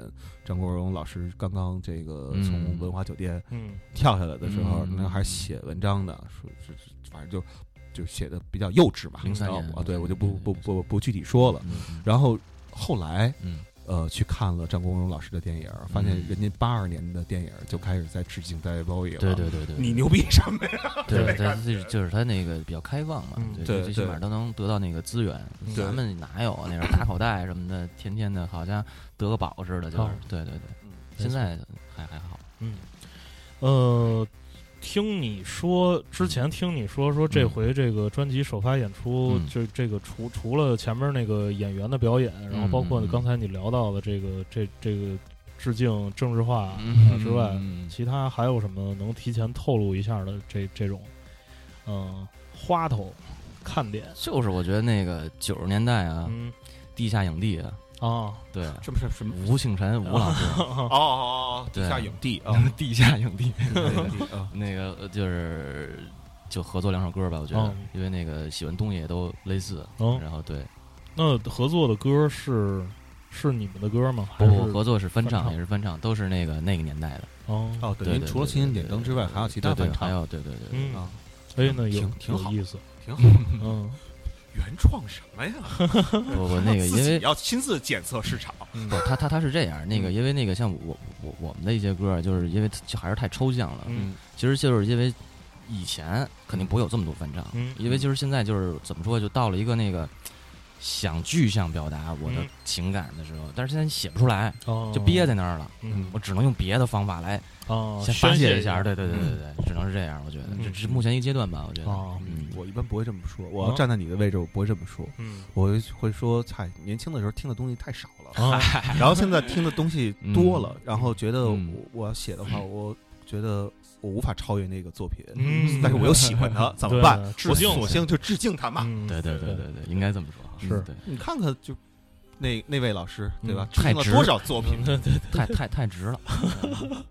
张国荣老师刚刚这个
嗯。
从文华酒店
嗯。
跳下来的时候，
嗯
那还写文章呢，说是是反正就就写的比较幼稚吧。零三
年
啊，对我就不不不不具体说了。然后后来
嗯
呃去看了张国荣老师的电影，发现
嗯
人家八二年的电影就开始在致敬 David Bowie 了。
对对对对，
你牛逼什么呀？
对，[laughs] 他就是就是他那个比较开放嘛最起码都能得到那个资源。咱们哪有啊那种打口袋什么的，天天的好像得个宝似的，就是
哦
对对对。
嗯
现在还还好，
嗯，呃，听你说之前听你说说这回这个专辑首发演出，
嗯。
这这个除除了前面那个演员的表演，然后包括刚才你聊到的这个这这个致敬政治化、之外，
嗯。
其他还有什么能提前透露一下的这这种，嗯、花头看点？
就是我觉得那个九十年代啊，
嗯。
地下影帝啊，
啊，
对，
这不是什么？
吴庆辰吴老师，
哦哦哦，地下影帝啊，
地下影帝，[laughs] 那个呃就是就合作两首歌吧，我觉得
哦，
因为那个喜欢东西也都类似，
哦，
然后对，
那合作的歌是是你们的歌吗？
不合作是翻唱，也是翻唱，都是那个那个年代的，
哦。
哦，对，
对对
您除了《星星点灯》之外，还有其他
对对
翻，唱。
还有对对对，对。
嗯。
啊。
哎，那有
挺挺好。
有意思，
挺好。
嗯 [laughs]
原创什么呀？[laughs]
我我那个 [laughs] 因为
要亲自检测市场。
嗯
不，他他他是这样，那个因为那个像我我我们的一些歌，就是因为就还是太抽象了，
嗯
其实就是因为以前肯定不会有这么多翻唱，
嗯
因为就是现在就是怎么说，就到了一个那个想具象表达我的
嗯。
情感的时候，但是现在你写不出来，
哦。
就憋在那儿了。
嗯。
我只能用别的方法来
哦，
先发
泄
泄一下，对对对对对，只能是这样。我觉得
嗯。
这这是目前一阶段吧，我觉得。
哦。
嗯，
我一般不会这么说，我要
哦。
站在你的位置，我不会这么说，
嗯。
我会会说：“菜，年轻的时候听的东西太少了，
啊 [laughs]
然后现在听的东西多了，[laughs] 然后觉得我
嗯。
我要写的话，我觉得我无法超越那个作品，
嗯。
但是我又喜欢他，[laughs] 怎么办？我索性就致敬他嘛。
嗯。
对对对对对，应该这么说。
是
你看看，就那那位老师对吧
太直
多少作品？
对对，
太太太值了。[laughs]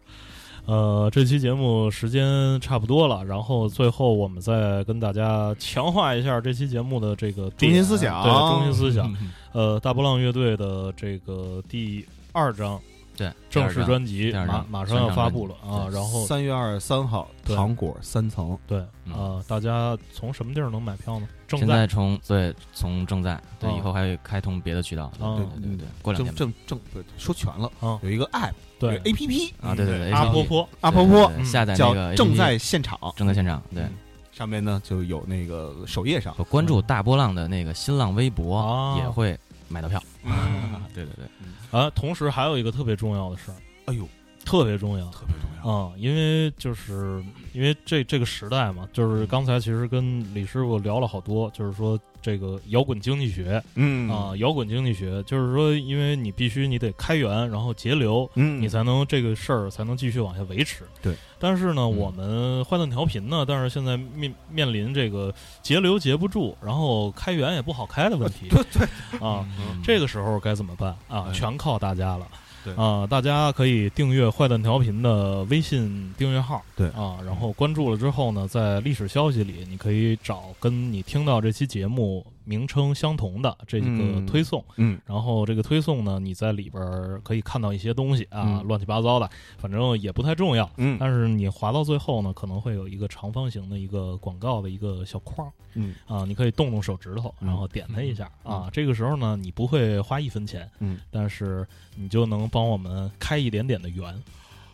呃，这期节目时间差不多了，然后最后我们再跟大家强化一下这期节目的这个
中心思想
对中心思想。
嗯
呃，大波浪乐队的这个第二张
对，
正式专辑马马上要发布了啊，然后
三月二十三号，糖果三层，
对
啊
呃，大家从什么地儿能买票呢？正
现在从对从正在对
哦
以后还会开通别的渠道。
哦
对对对对，过两天吧
正正对说全了，
啊，
有一个 app，
对
APP
啊，对对对，
阿波坡，
阿婆婆
嗯
对下载那
叫
个
正在现场，
正在现场，对
嗯，上面呢就有那个首页上
我关注大波浪的那个新浪微博
哦
也会买到票。[laughs]
嗯
对对对，
啊，同时还有一个特别重要的事儿，
哎呦，
特别重要，
特别重要。
啊、因为就是因为这这个时代嘛，就是刚才其实跟李师傅聊了好多，就是说这个摇滚经济学
嗯
啊、摇滚经济学就是说，因为你必须你得开源，然后节流，
嗯，
你才能这个事儿才能继续往下维持。
对，
但是呢，
嗯
我们坏蛋调频呢，但是现在面面临这个节流节不住，然后开源也不好开的问题
对对，
啊。
嗯
这个时候该怎么办啊？
哎
全靠大家了。
对。
啊，大家可以订阅坏蛋调频的微信订阅号，
对。
啊，然后关注了之后呢，在历史消息里，你可以找跟你听到这期节目名称相同的这个
嗯
推送，
嗯
然后这个推送呢，你在里边可以看到一些东西啊，
嗯
乱七八糟的，反正也不太重要。
嗯
但是你滑到最后呢，可能会有一个长方形的一个广告的一个小框
嗯
啊，你可以动动手指头，
嗯
然后点它一下啊。这个时候呢，你不会花一分钱，
嗯，
但是你就能帮我们开一点点的源。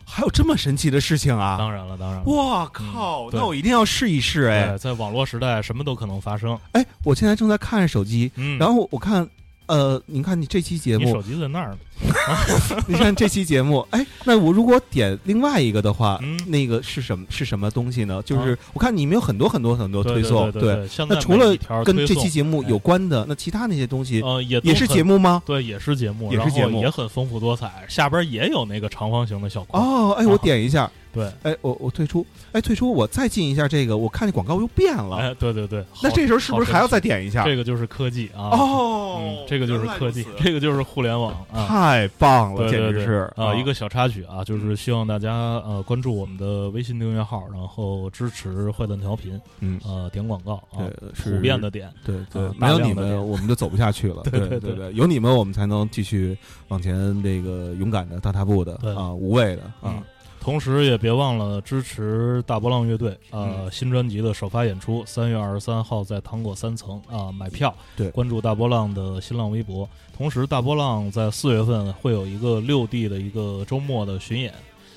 还有这么神奇的事情啊！
当然了，当然了，
哇靠！
对
那我一定要试一试哎，
在网络时代，什么都可能发生。
哎！我现在正在看手机，
嗯，
然后我看呃，你看你这期节目
你手，机在那儿呢。[laughs]
你看这期节目，哎，那我如果点另外一个的话，
嗯
那个是什么是什么东西呢？就是我看你们有很多很多很多推送，
对
那除了跟这期节目有关的，那其他那些东西
呃也
也是节目吗？
对，也是节目，
也是节目
也很丰富多彩。下边也有那个长方形的小框。
哦，哎，我点一下，
对，
哎，我我退出，哎，退出，我再进一下这个，我看见广告又变了，
哎，对对对，
那这时候是不是还要再点一下？
这个就是科技啊？
哦
嗯，，这个就是科技这个就是互联网啊。
太棒了，简直是。
啊！一个小插曲啊，就是希望大家呃关注我们的微信订阅号，然后支持坏蛋调频，
嗯，
呃点广告啊，
是。
普遍的点，
对对
啊，
没有你们我们就走不下去了。[laughs]
对对对
有你们我们才能继续往前这个勇敢的大踏步的
对。
啊，无畏的
嗯。
啊。
同时也别忘了支持大波浪乐队呃、
嗯
新专辑的首发演出，三月二十三号在糖果三层啊、买票。
对
关注大波浪的新浪微博。同时，大波浪在四月份会有一个六地的一个周末的巡演。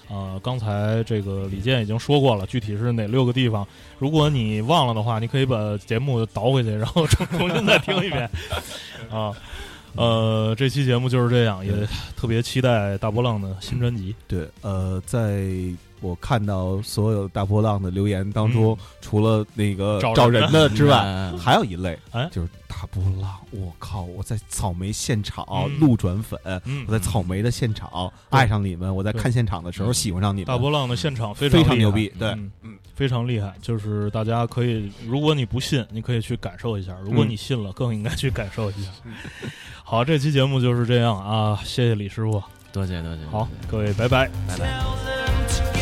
啊，刚才这个李健已经说过了，具体是哪六个地方？如果你忘了的话，你可以把节目倒回去，然后重 [laughs] 重新再听一遍。啊，呃，这期节目就是这样，也特别期待大波浪的新专辑。
对，呃，在我看到所有大波浪的留言当中，除了那个
找人
的之外，
嗯
还有一类，
哎
就是大波浪。我靠！我在草莓现场
嗯
路转粉，
嗯
我在草莓的现场
对
爱上你们，我在看现场的时候
嗯
喜欢上你们。
大波浪的现场非
非常牛逼，对，
嗯
嗯
非常厉害。就是大家可以，如果你不信，你可以去感受一下；如果
嗯
你信了，更应该去感受一下。[laughs] 好，这期节目就是这样啊，谢谢李师傅。
多谢多谢，
好，各位，拜拜。
拜拜。